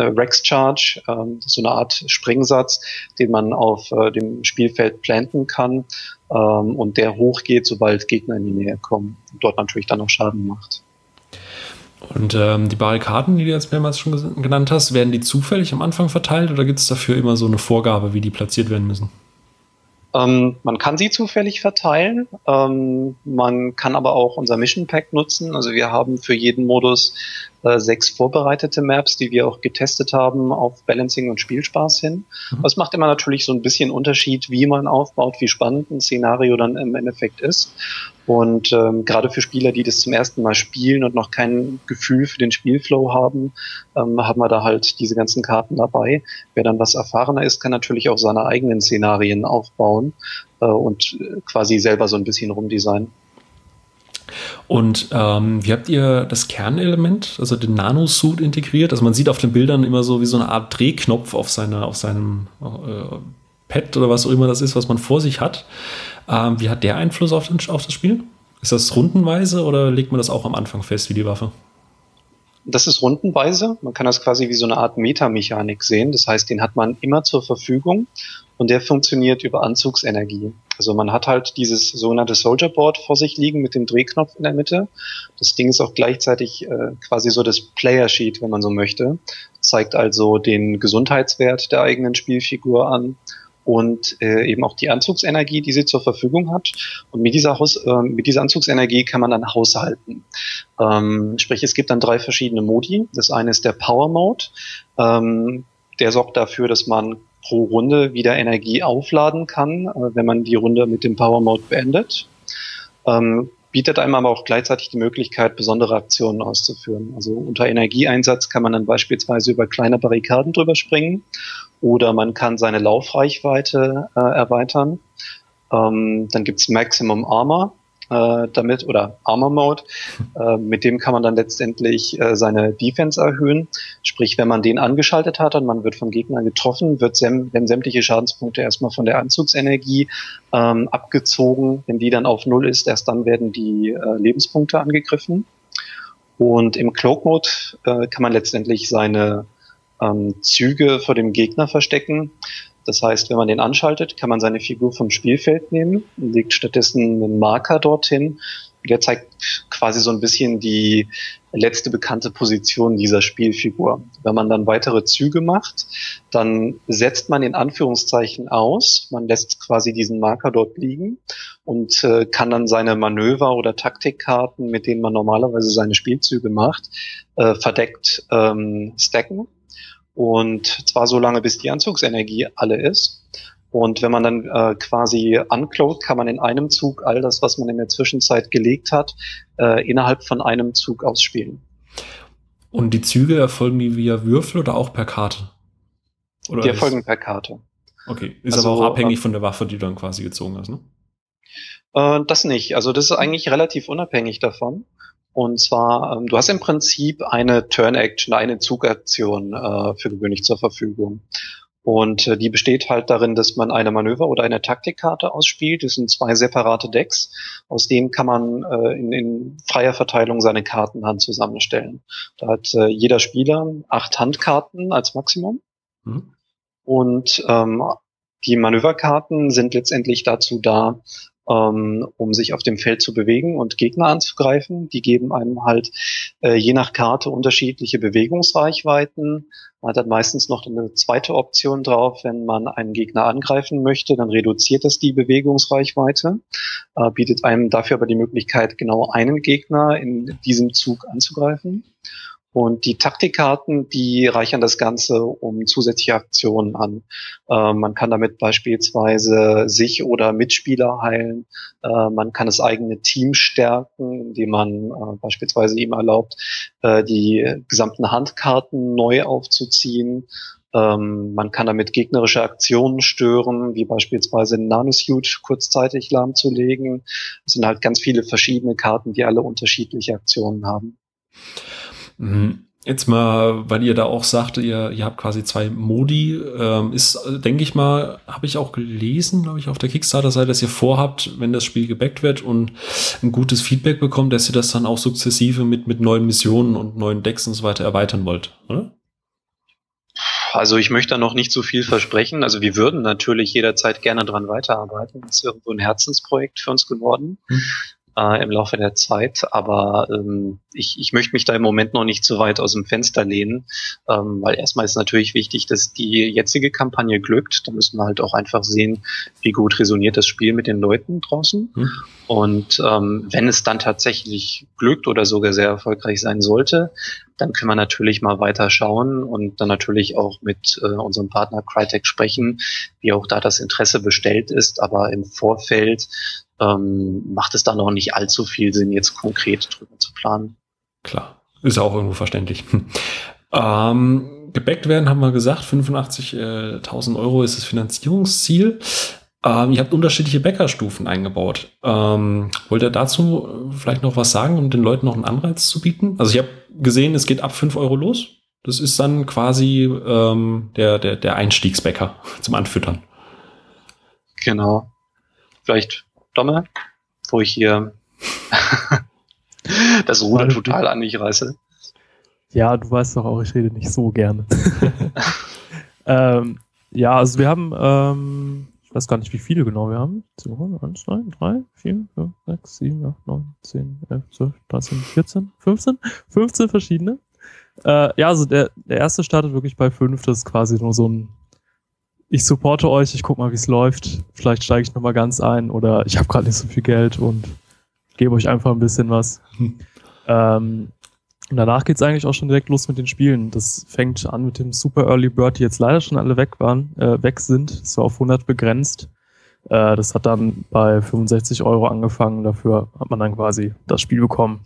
äh, Rex Charge, äh, so eine Art Springsatz, den man auf äh, dem Spielfeld planten kann ähm, und der hochgeht, sobald Gegner in die Nähe kommen und dort natürlich dann auch Schaden macht. Und ähm, die Barrikaden, die du jetzt mehrmals schon genannt hast, werden die zufällig am Anfang verteilt oder gibt es dafür immer so eine Vorgabe, wie die platziert werden müssen? Ähm, man kann sie zufällig verteilen. Ähm, man kann aber auch unser Mission Pack nutzen. Also wir haben für jeden Modus äh, sechs vorbereitete Maps, die wir auch getestet haben auf Balancing und Spielspaß hin. Mhm. Das macht immer natürlich so ein bisschen Unterschied, wie man aufbaut, wie spannend ein Szenario dann im Endeffekt ist. Und ähm, gerade für Spieler, die das zum ersten Mal spielen und noch kein Gefühl für den Spielflow haben, ähm, haben wir da halt diese ganzen Karten dabei. Wer dann was erfahrener ist, kann natürlich auch seine eigenen Szenarien aufbauen äh, und quasi selber so ein bisschen rumdesignen. Und ähm, wie habt ihr das Kernelement, also den Nanosuit integriert? Also man sieht auf den Bildern immer so wie so eine Art Drehknopf auf, seine, auf seinem äh, Pad oder was auch immer das ist, was man vor sich hat. Ähm, wie hat der Einfluss auf, den, auf das Spiel? Ist das rundenweise oder legt man das auch am Anfang fest wie die Waffe? Das ist rundenweise. Man kann das quasi wie so eine Art Metamechanik sehen. Das heißt, den hat man immer zur Verfügung und der funktioniert über Anzugsenergie. Also man hat halt dieses sogenannte Soldier Board vor sich liegen mit dem Drehknopf in der Mitte. Das Ding ist auch gleichzeitig äh, quasi so das Player Sheet, wenn man so möchte. Zeigt also den Gesundheitswert der eigenen Spielfigur an und äh, eben auch die Anzugsenergie, die sie zur Verfügung hat. Und mit dieser, Haus, äh, mit dieser Anzugsenergie kann man dann haushalten. Ähm, sprich, es gibt dann drei verschiedene Modi. Das eine ist der Power Mode. Ähm, der sorgt dafür, dass man pro Runde wieder Energie aufladen kann, äh, wenn man die Runde mit dem Power Mode beendet. Ähm, bietet einem aber auch gleichzeitig die Möglichkeit, besondere Aktionen auszuführen. Also unter Energieeinsatz kann man dann beispielsweise über kleine Barrikaden drüber springen oder man kann seine Laufreichweite äh, erweitern. Ähm, dann gibt's Maximum Armor äh, damit oder Armor Mode. Äh, mit dem kann man dann letztendlich äh, seine Defense erhöhen. Sprich, wenn man den angeschaltet hat und man wird vom Gegner getroffen, wird säm werden sämtliche Schadenspunkte erstmal von der Anzugsenergie ähm, abgezogen. Wenn die dann auf Null ist, erst dann werden die äh, Lebenspunkte angegriffen. Und im Cloak Mode äh, kann man letztendlich seine ähm, Züge vor dem Gegner verstecken. Das heißt, wenn man den anschaltet, kann man seine Figur vom Spielfeld nehmen, legt stattdessen einen Marker dorthin. Der zeigt quasi so ein bisschen die letzte bekannte Position dieser Spielfigur. Wenn man dann weitere Züge macht, dann setzt man in Anführungszeichen aus. Man lässt quasi diesen Marker dort liegen und äh, kann dann seine Manöver oder Taktikkarten, mit denen man normalerweise seine Spielzüge macht, äh, verdeckt ähm, stacken und zwar so lange, bis die Anzugsenergie alle ist. Und wenn man dann äh, quasi uncloakt, kann man in einem Zug all das, was man in der Zwischenzeit gelegt hat, äh, innerhalb von einem Zug ausspielen. Und die Züge erfolgen die via Würfel oder auch per Karte? Oder die erfolgen per Karte. Okay, ist also, aber auch abhängig äh, von der Waffe, die du dann quasi gezogen hast, ne? Äh, das nicht. Also das ist eigentlich relativ unabhängig davon. Und zwar, ähm, du hast im Prinzip eine Turn-Action, eine Zugaktion äh, für gewöhnlich zur Verfügung. Und äh, die besteht halt darin, dass man eine Manöver- oder eine Taktikkarte ausspielt. Das sind zwei separate Decks. Aus denen kann man äh, in, in freier Verteilung seine Kartenhand zusammenstellen. Da hat äh, jeder Spieler acht Handkarten als Maximum. Mhm. Und ähm, die Manöverkarten sind letztendlich dazu da, ähm, um sich auf dem Feld zu bewegen und Gegner anzugreifen. Die geben einem halt äh, je nach Karte unterschiedliche Bewegungsreichweiten. Man hat dann meistens noch eine zweite Option drauf, wenn man einen Gegner angreifen möchte, dann reduziert das die Bewegungsreichweite, äh, bietet einem dafür aber die Möglichkeit, genau einen Gegner in diesem Zug anzugreifen. Und die Taktikkarten, die reichern das Ganze um zusätzliche Aktionen an. Äh, man kann damit beispielsweise sich oder Mitspieler heilen. Äh, man kann das eigene Team stärken, indem man äh, beispielsweise ihm erlaubt, äh, die gesamten Handkarten neu aufzuziehen. Ähm, man kann damit gegnerische Aktionen stören, wie beispielsweise Nanosuit kurzzeitig lahmzulegen. Es sind halt ganz viele verschiedene Karten, die alle unterschiedliche Aktionen haben. Mhm. Jetzt mal, weil ihr da auch sagte, ihr, ihr habt quasi zwei Modi, ähm, ist, denke ich mal, habe ich auch gelesen, glaube ich, auf der Kickstarter-Seite, dass ihr vorhabt, wenn das Spiel gebackt wird und ein gutes Feedback bekommt, dass ihr das dann auch sukzessive mit, mit neuen Missionen und neuen Decks und so weiter erweitern wollt, oder? Also ich möchte da noch nicht so viel versprechen. Also wir würden natürlich jederzeit gerne dran weiterarbeiten. Das ist irgendwo ein Herzensprojekt für uns geworden. Hm äh, im Laufe der Zeit. Aber ähm, ich, ich möchte mich da im Moment noch nicht so weit aus dem Fenster lehnen, ähm, weil erstmal ist natürlich wichtig, dass die jetzige Kampagne glückt. Da müssen wir halt auch einfach sehen, wie gut resoniert das Spiel mit den Leuten draußen. Hm. Und ähm, wenn es dann tatsächlich glückt oder sogar sehr erfolgreich sein sollte, dann können wir natürlich mal weiter schauen und dann natürlich auch mit äh, unserem Partner Crytek sprechen, wie auch da das Interesse bestellt ist. Aber im Vorfeld ähm, macht es da noch nicht allzu viel Sinn, jetzt konkret drüber zu planen. Klar, ist auch irgendwo verständlich. ähm, gebackt werden, haben wir gesagt, 85.000 Euro ist das Finanzierungsziel. Ähm, ihr habt unterschiedliche Bäckerstufen eingebaut. Ähm, wollt ihr dazu vielleicht noch was sagen, um den Leuten noch einen Anreiz zu bieten? Also ich habe gesehen, es geht ab 5 Euro los. Das ist dann quasi ähm, der, der, der Einstiegsbäcker zum Anfüttern. Genau. Vielleicht Domme, wo ich hier das Ruder total an mich reiße. Ja, du weißt doch auch, ich rede nicht so gerne. ähm, ja, also wir haben, ähm, ich weiß gar nicht, wie viele genau wir haben. 1, 2, 3, 4, 5, 6, 7, 8, 9, 10, 11, 12, 13, 14, 15, 15 verschiedene. Äh, ja, also der, der erste startet wirklich bei 5, das ist quasi nur so ein ich supporte euch, ich guck mal, wie es läuft. Vielleicht steige ich nochmal ganz ein oder ich habe gerade nicht so viel Geld und gebe euch einfach ein bisschen was. Hm. Ähm, und danach geht's eigentlich auch schon direkt los mit den Spielen. Das fängt an mit dem Super Early Bird, die jetzt leider schon alle weg waren, äh, weg sind. Das war auf 100 begrenzt. Äh, das hat dann bei 65 Euro angefangen. Dafür hat man dann quasi das Spiel bekommen.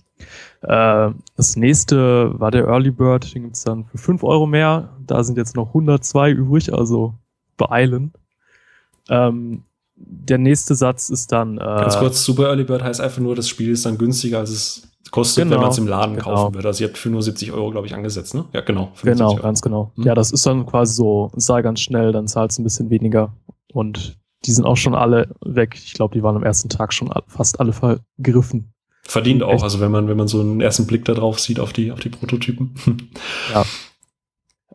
Äh, das nächste war der Early Bird. Den gibt's dann für 5 Euro mehr. Da sind jetzt noch 102 übrig, also beeilen. Ähm, der nächste Satz ist dann. Äh, Ganz kurz, Super Early Bird heißt einfach nur, das Spiel ist dann günstiger, als es kostet, genau, wenn man es im Laden genau. kaufen würde. Also ihr habt für nur 70 Euro, glaube ich, angesetzt, ne? Ja, genau. Genau, Euro. ganz genau. Hm. Ja, das ist dann quasi so, sei ganz schnell, dann zahlt es ein bisschen weniger. Und die sind auch schon alle weg. Ich glaube, die waren am ersten Tag schon fast alle vergriffen. Verdient auch, also wenn man, wenn man so einen ersten Blick da drauf sieht auf die, auf die Prototypen. ja.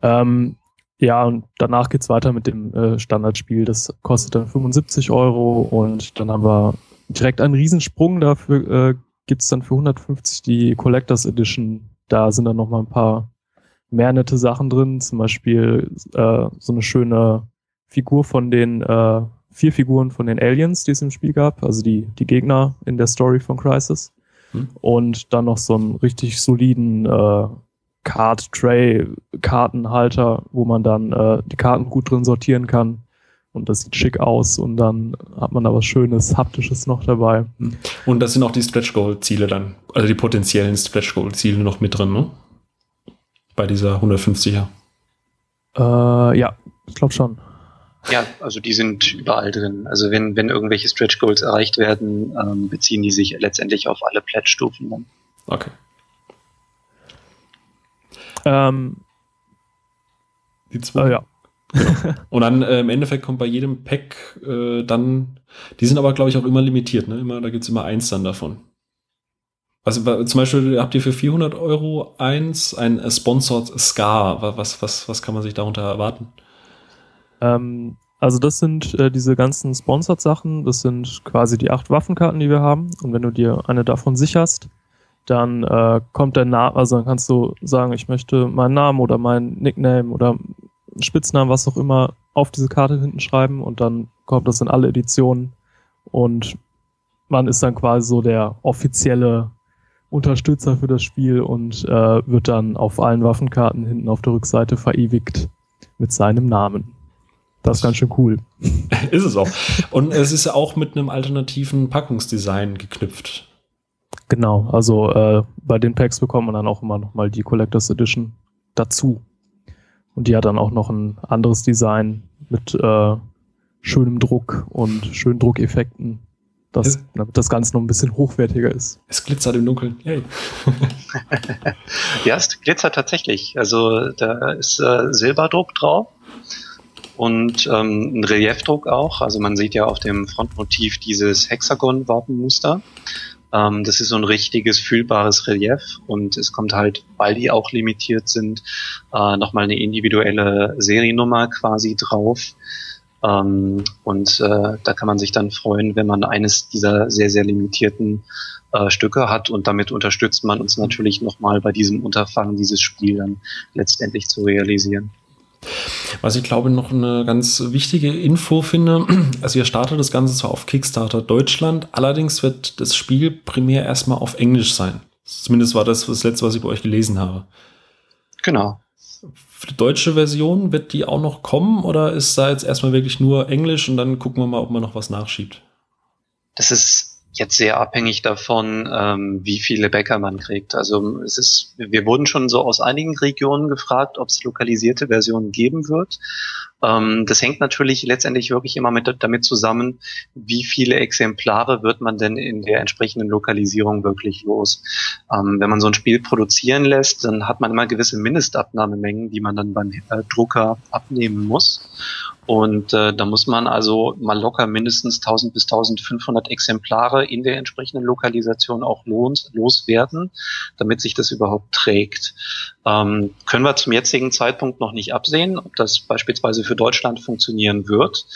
Ähm, ja, und danach geht's weiter mit dem äh, Standardspiel. Das kostet dann 75 Euro und dann haben wir direkt einen Riesensprung. Dafür äh, gibt's dann für 150 die Collectors Edition. Da sind dann nochmal ein paar mehr nette Sachen drin. Zum Beispiel äh, so eine schöne Figur von den äh, vier Figuren von den Aliens, die es im Spiel gab. Also die, die Gegner in der Story von Crisis. Hm. Und dann noch so einen richtig soliden äh, Card Tray Kartenhalter, wo man dann äh, die Karten gut drin sortieren kann. Und das sieht schick aus und dann hat man da was Schönes, Haptisches noch dabei. Hm. Und das sind auch die Stretch Goal Ziele dann, also die potenziellen Stretch Goal Ziele noch mit drin, ne? Bei dieser 150er. Äh, ja, ich glaube schon. Ja, also die sind überall drin. Also wenn, wenn irgendwelche Stretch Goals erreicht werden, ähm, beziehen die sich letztendlich auf alle Pledge-Stufen dann. Okay. Ähm, die zwei. Äh, ja. Genau. Und dann äh, im Endeffekt kommt bei jedem Pack äh, dann, die sind aber, glaube ich, auch immer limitiert, ne? Immer, da gibt es immer eins dann davon. Also zum Beispiel habt ihr für 400 Euro eins, ein äh, Sponsored Scar. Was, was, was kann man sich darunter erwarten? Ähm, also das sind äh, diese ganzen Sponsored-Sachen, das sind quasi die acht Waffenkarten, die wir haben. Und wenn du dir eine davon sicherst, dann äh, kommt der Name, also dann kannst du sagen, ich möchte meinen Namen oder meinen Nickname oder Spitznamen, was auch immer, auf diese Karte hinten schreiben und dann kommt das in alle Editionen und man ist dann quasi so der offizielle Unterstützer für das Spiel und äh, wird dann auf allen Waffenkarten hinten auf der Rückseite verewigt mit seinem Namen. Das ist ganz schön cool. ist es auch. Und es ist auch mit einem alternativen Packungsdesign geknüpft. Genau, also äh, bei den Packs bekommt man dann auch immer nochmal die Collectors Edition dazu. Und die hat dann auch noch ein anderes Design mit äh, schönem Druck und schönen Druckeffekten, dass, damit das Ganze noch ein bisschen hochwertiger ist. Es glitzert im Dunkeln. Yay. ja, es glitzert tatsächlich. Also da ist äh, Silberdruck drauf und ähm, ein Reliefdruck auch. Also man sieht ja auf dem Frontmotiv dieses Hexagon-Wapenmuster. Ähm, das ist so ein richtiges fühlbares Relief und es kommt halt, weil die auch limitiert sind, äh, nochmal eine individuelle Seriennummer quasi drauf. Ähm, und äh, da kann man sich dann freuen, wenn man eines dieser sehr, sehr limitierten äh, Stücke hat und damit unterstützt man uns natürlich nochmal bei diesem Unterfangen, dieses Spiel dann letztendlich zu realisieren. Was ich glaube noch eine ganz wichtige Info finde, also ihr startet das Ganze zwar auf Kickstarter Deutschland, allerdings wird das Spiel primär erstmal auf Englisch sein. Zumindest war das das letzte, was ich bei euch gelesen habe. Genau. Für die deutsche Version wird die auch noch kommen oder ist da jetzt erstmal wirklich nur Englisch und dann gucken wir mal, ob man noch was nachschiebt? Das ist jetzt sehr abhängig davon, ähm, wie viele Bäcker man kriegt. Also es ist, wir wurden schon so aus einigen Regionen gefragt, ob es lokalisierte Versionen geben wird. Ähm, das hängt natürlich letztendlich wirklich immer mit, damit zusammen, wie viele Exemplare wird man denn in der entsprechenden Lokalisierung wirklich los. Ähm, wenn man so ein Spiel produzieren lässt, dann hat man immer gewisse Mindestabnahmemengen, die man dann beim äh, Drucker abnehmen muss. Und äh, da muss man also mal locker mindestens 1000 bis 1500 Exemplare in der entsprechenden Lokalisation auch lohnt, loswerden, damit sich das überhaupt trägt. Ähm, können wir zum jetzigen Zeitpunkt noch nicht absehen, ob das beispielsweise für Deutschland funktionieren wird.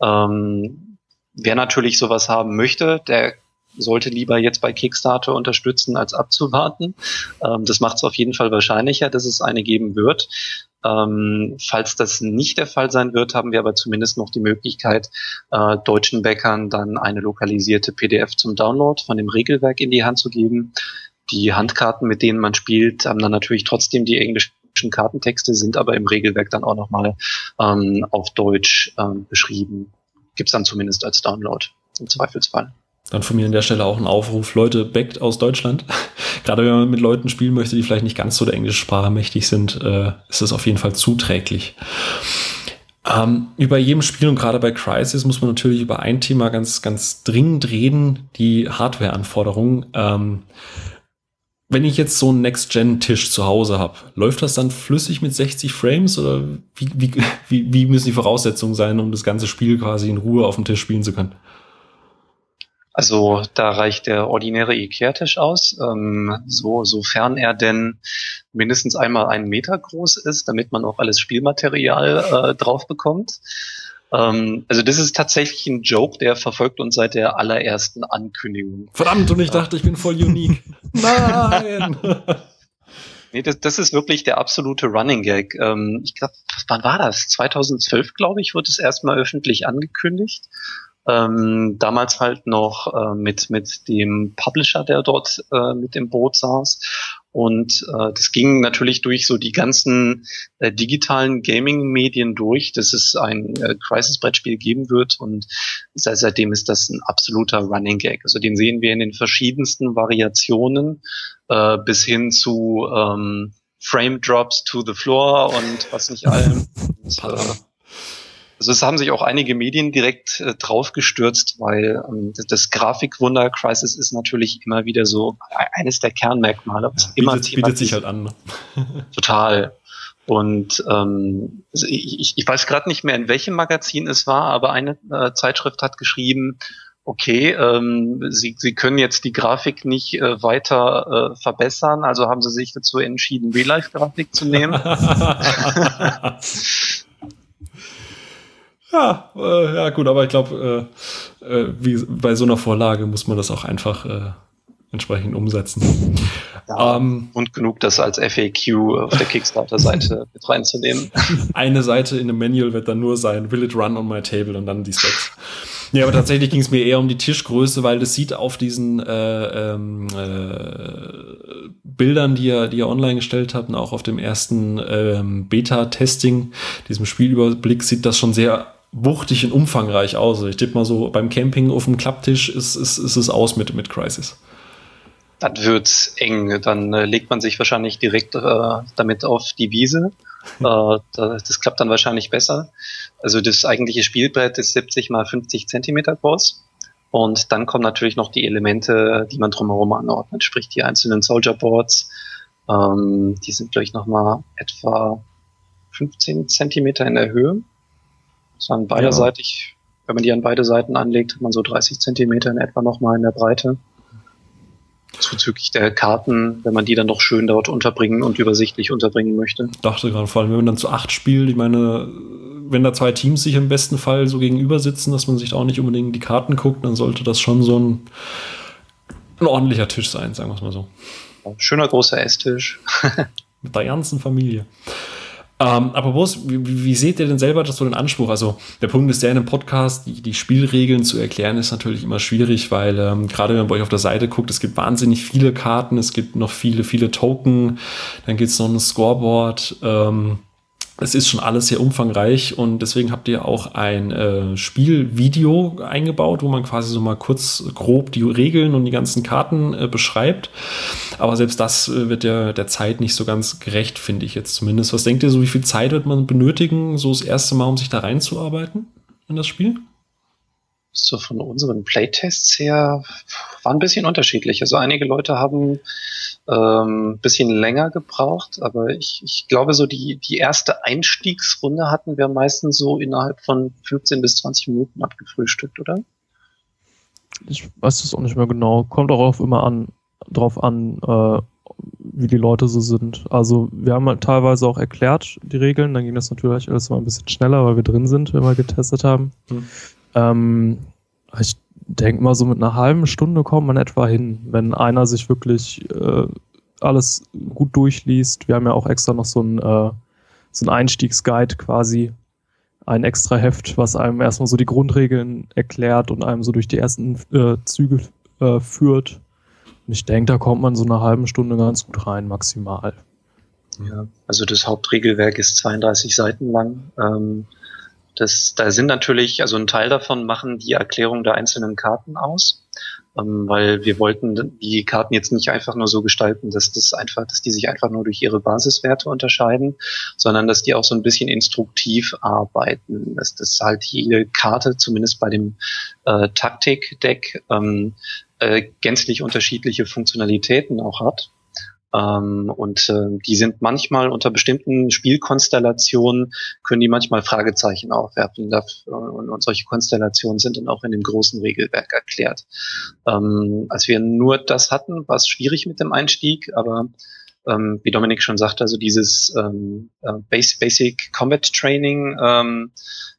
Ähm, wer natürlich sowas haben möchte, der sollte lieber jetzt bei Kickstarter unterstützen, als abzuwarten. Ähm, das macht es auf jeden Fall wahrscheinlicher, dass es eine geben wird. Ähm, falls das nicht der Fall sein wird, haben wir aber zumindest noch die Möglichkeit, äh, deutschen Bäckern dann eine lokalisierte PDF zum Download von dem Regelwerk in die Hand zu geben. Die Handkarten, mit denen man spielt, haben dann natürlich trotzdem die englischen Kartentexte, sind aber im Regelwerk dann auch nochmal ähm, auf Deutsch ähm, beschrieben. Gibt's dann zumindest als Download im Zweifelsfall. Dann von mir an der Stelle auch ein Aufruf, Leute, backt aus Deutschland. Gerade wenn man mit Leuten spielen möchte, die vielleicht nicht ganz so der englischen Sprache mächtig sind, äh, ist das auf jeden Fall zuträglich. Ähm, über jedem Spiel und gerade bei Crisis muss man natürlich über ein Thema ganz, ganz dringend reden, die Hardware-Anforderungen. Ähm, wenn ich jetzt so einen Next-Gen-Tisch zu Hause habe, läuft das dann flüssig mit 60 Frames oder wie, wie, wie, wie müssen die Voraussetzungen sein, um das ganze Spiel quasi in Ruhe auf dem Tisch spielen zu können? Also da reicht der ordinäre Ikea-Tisch aus, ähm, so, sofern er denn mindestens einmal einen Meter groß ist, damit man auch alles Spielmaterial äh, drauf bekommt. Ähm, also das ist tatsächlich ein Joke, der verfolgt uns seit der allerersten Ankündigung. Verdammt, und ich dachte, ich bin voll unique. Nein! Nee, das, das ist wirklich der absolute Running Gag. Ähm, ich glaube, wann war das? 2012, glaube ich, wurde es erstmal öffentlich angekündigt. Ähm, damals halt noch äh, mit, mit dem Publisher, der dort äh, mit im Boot saß. Und äh, das ging natürlich durch so die ganzen äh, digitalen Gaming-Medien durch, dass es ein äh, Crisis-Brettspiel geben wird. Und seit, seitdem ist das ein absoluter Running Gag. Also den sehen wir in den verschiedensten Variationen äh, bis hin zu ähm, Frame Drops to the Floor und was nicht allem. Und, äh, also es haben sich auch einige Medien direkt äh, draufgestürzt, weil ähm, das, das Grafikwunder Crisis ist natürlich immer wieder so eines der Kernmerkmale. Ja, immer bietet, bietet sich halt an. total. Und ähm, also ich, ich weiß gerade nicht mehr, in welchem Magazin es war, aber eine äh, Zeitschrift hat geschrieben, okay, ähm, sie, sie können jetzt die Grafik nicht äh, weiter äh, verbessern, also haben sie sich dazu entschieden, Real-Life-Grafik zu nehmen. Ja, äh, ja gut, aber ich glaube, äh, äh, wie bei so einer Vorlage muss man das auch einfach äh, entsprechend umsetzen. Ja, ähm, und genug, das als FAQ auf der Kickstarter-Seite mit reinzunehmen. Eine Seite in einem Manual wird dann nur sein, will it run on my table und dann die Specs. Ja, aber tatsächlich ging es mir eher um die Tischgröße, weil das sieht auf diesen äh, ähm, äh, Bildern, die ihr, die ihr online gestellt habt, und auch auf dem ersten ähm, Beta-Testing, diesem Spielüberblick, sieht das schon sehr wuchtig und umfangreich aus. Ich tippe mal so, beim Camping auf dem Klapptisch ist, ist, ist es aus mit, mit Crisis. Dann wird's eng. Dann äh, legt man sich wahrscheinlich direkt äh, damit auf die Wiese. äh, das klappt dann wahrscheinlich besser. Also das eigentliche Spielbrett ist 70 mal 50 Zentimeter groß. Und dann kommen natürlich noch die Elemente, die man drumherum anordnet, sprich die einzelnen Soldier Boards. Ähm, die sind, glaube ich, nochmal etwa 15 Zentimeter in der Höhe. Das dann beiderseitig, ja. wenn man die an beide Seiten anlegt, hat man so 30 Zentimeter in etwa nochmal in der Breite. Zuzüglich der Karten, wenn man die dann noch schön dort unterbringen und übersichtlich unterbringen möchte. Dachte gerade, vor allem, wenn man dann zu acht spielt, ich meine, wenn da zwei Teams sich im besten Fall so gegenüber sitzen, dass man sich da auch nicht unbedingt die Karten guckt, dann sollte das schon so ein, ein ordentlicher Tisch sein, sagen wir es mal so. Schöner großer Esstisch. Mit der ganzen Familie. Ähm, aber Boris, wie, wie, seht ihr denn selber das so den Anspruch? Also der Punkt ist der in einem Podcast, die, die Spielregeln zu erklären, ist natürlich immer schwierig, weil ähm, gerade wenn man bei euch auf der Seite guckt, es gibt wahnsinnig viele Karten, es gibt noch viele, viele Token, dann gibt es noch ein Scoreboard. Ähm, es ist schon alles sehr umfangreich und deswegen habt ihr auch ein äh, Spielvideo eingebaut, wo man quasi so mal kurz grob die Regeln und die ganzen Karten äh, beschreibt. Aber selbst das äh, wird der, der Zeit nicht so ganz gerecht, finde ich jetzt zumindest. Was denkt ihr so, wie viel Zeit wird man benötigen, so das erste Mal, um sich da reinzuarbeiten in das Spiel? So von unseren Playtests her war ein bisschen unterschiedlich. Also einige Leute haben ähm, bisschen länger gebraucht, aber ich, ich glaube, so die, die erste Einstiegsrunde hatten wir meistens so innerhalb von 15 bis 20 Minuten abgefrühstückt, oder? Ich weiß das auch nicht mehr genau. Kommt auch auf immer an, drauf an, äh, wie die Leute so sind. Also wir haben halt teilweise auch erklärt die Regeln, dann ging das natürlich alles mal ein bisschen schneller, weil wir drin sind, wenn wir getestet haben. Hm. Ähm, ich denke mal, so mit einer halben Stunde kommt man etwa hin, wenn einer sich wirklich äh, alles gut durchliest. Wir haben ja auch extra noch so ein, äh, so ein Einstiegsguide quasi, ein extra Heft, was einem erstmal so die Grundregeln erklärt und einem so durch die ersten äh, Züge äh, führt. Und ich denke, da kommt man so eine halbe Stunde ganz gut rein, maximal. Ja, also das Hauptregelwerk ist 32 Seiten lang. Ähm, das, da sind natürlich, also ein Teil davon machen die Erklärung der einzelnen Karten aus, ähm, weil wir wollten die Karten jetzt nicht einfach nur so gestalten, dass das einfach, dass die sich einfach nur durch ihre Basiswerte unterscheiden, sondern dass die auch so ein bisschen instruktiv arbeiten, dass das halt jede Karte, zumindest bei dem äh, Taktik-Deck, ähm, äh, gänzlich unterschiedliche Funktionalitäten auch hat. Ähm, und äh, die sind manchmal unter bestimmten Spielkonstellationen, können die manchmal Fragezeichen aufwerfen. Und, und solche Konstellationen sind dann auch in dem großen Regelwerk erklärt. Ähm, als wir nur das hatten, war es schwierig mit dem Einstieg, aber ähm, wie Dominik schon sagte, also dieses ähm, äh, Basic Combat Training, ähm,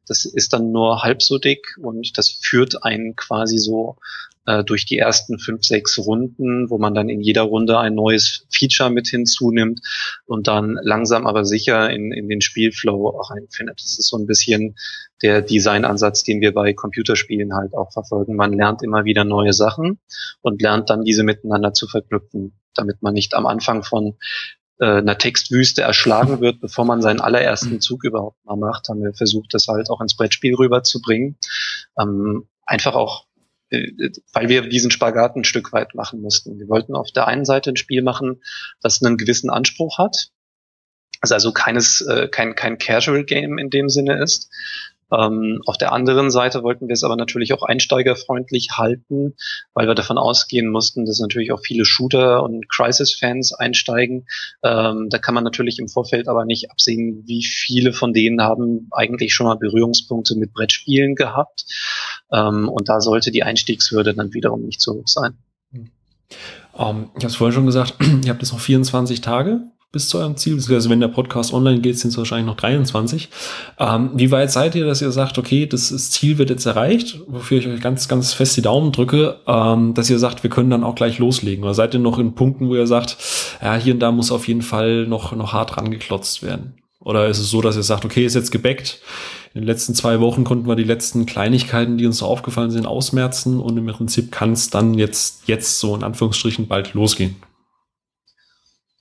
das ist dann nur halb so dick und das führt einen quasi so äh, durch die ersten fünf, sechs Runden, wo man dann in jeder Runde ein neues Feature mit hinzunimmt und dann langsam aber sicher in, in den Spielflow reinfindet. Das ist so ein bisschen der Designansatz, den wir bei Computerspielen halt auch verfolgen. Man lernt immer wieder neue Sachen und lernt dann diese miteinander zu verknüpfen, damit man nicht am Anfang von äh, einer Textwüste erschlagen wird, bevor man seinen allerersten Zug überhaupt mal macht, haben wir versucht, das halt auch ins Brettspiel rüberzubringen. Ähm, einfach auch weil wir diesen Spagat ein Stück weit machen mussten. Wir wollten auf der einen Seite ein Spiel machen, das einen gewissen Anspruch hat, also keines, äh, kein, kein Casual Game in dem Sinne ist, ähm, auf der anderen Seite wollten wir es aber natürlich auch einsteigerfreundlich halten, weil wir davon ausgehen mussten, dass natürlich auch viele Shooter- und Crisis-Fans einsteigen. Ähm, da kann man natürlich im Vorfeld aber nicht absehen, wie viele von denen haben eigentlich schon mal Berührungspunkte mit Brettspielen gehabt. Ähm, und da sollte die Einstiegshürde dann wiederum nicht so hoch sein. Um, ähm, ich habe es vorhin schon gesagt, ihr habt jetzt noch 24 Tage bis zu eurem Ziel? Also wenn der Podcast online geht, sind es wahrscheinlich noch 23. Ähm, wie weit seid ihr, dass ihr sagt, okay, das, Ziel wird jetzt erreicht, wofür ich euch ganz, ganz fest die Daumen drücke, ähm, dass ihr sagt, wir können dann auch gleich loslegen? Oder seid ihr noch in Punkten, wo ihr sagt, ja, hier und da muss auf jeden Fall noch, noch hart rangeklotzt werden? Oder ist es so, dass ihr sagt, okay, ist jetzt gebackt, in den letzten zwei Wochen konnten wir die letzten Kleinigkeiten, die uns so aufgefallen sind, ausmerzen und im Prinzip kann es dann jetzt, jetzt so in Anführungsstrichen bald losgehen.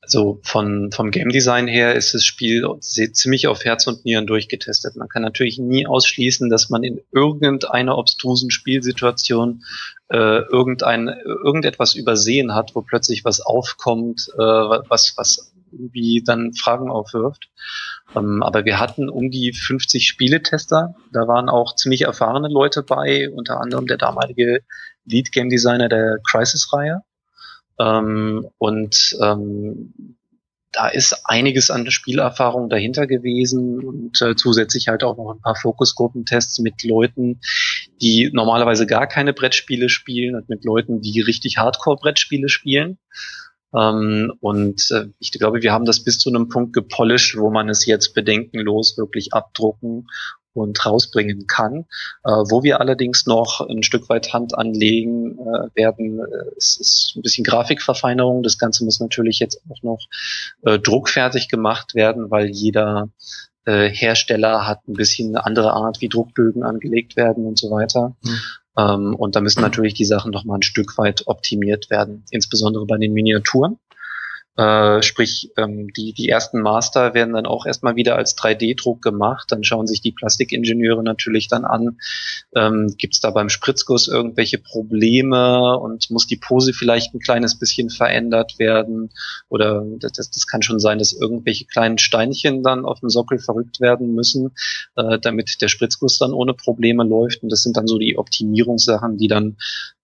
Also von, vom Game Design her ist das Spiel ziemlich auf Herz und Nieren durchgetestet. Man kann natürlich nie ausschließen, dass man in irgendeiner obstrusen Spielsituation äh, irgendein, irgendetwas übersehen hat, wo plötzlich was aufkommt, äh, was, was irgendwie dann Fragen aufwirft. Ähm, aber wir hatten um die 50 Spieletester. Da waren auch ziemlich erfahrene Leute bei, unter anderem der damalige Lead Game Designer der Crisis-Reihe. Ähm, und ähm, da ist einiges an Spielerfahrung dahinter gewesen und äh, zusätzlich halt auch noch ein paar Fokusgruppentests mit Leuten, die normalerweise gar keine Brettspiele spielen und mit Leuten, die richtig Hardcore-Brettspiele spielen. Ähm, und äh, ich glaube, wir haben das bis zu einem Punkt gepolished, wo man es jetzt bedenkenlos wirklich abdrucken und rausbringen kann. Äh, wo wir allerdings noch ein Stück weit Hand anlegen äh, werden, äh, es ist ein bisschen Grafikverfeinerung. Das Ganze muss natürlich jetzt auch noch äh, druckfertig gemacht werden, weil jeder äh, Hersteller hat ein bisschen eine andere Art, wie Druckbögen angelegt werden und so weiter. Mhm. Ähm, und da müssen natürlich die Sachen noch mal ein Stück weit optimiert werden, insbesondere bei den Miniaturen. Äh, sprich, ähm, die, die ersten Master werden dann auch erstmal wieder als 3D-Druck gemacht. Dann schauen sich die Plastikingenieure natürlich dann an, ähm, gibt es da beim Spritzguss irgendwelche Probleme und muss die Pose vielleicht ein kleines bisschen verändert werden? Oder das, das kann schon sein, dass irgendwelche kleinen Steinchen dann auf dem Sockel verrückt werden müssen, äh, damit der Spritzguss dann ohne Probleme läuft. Und das sind dann so die Optimierungssachen, die dann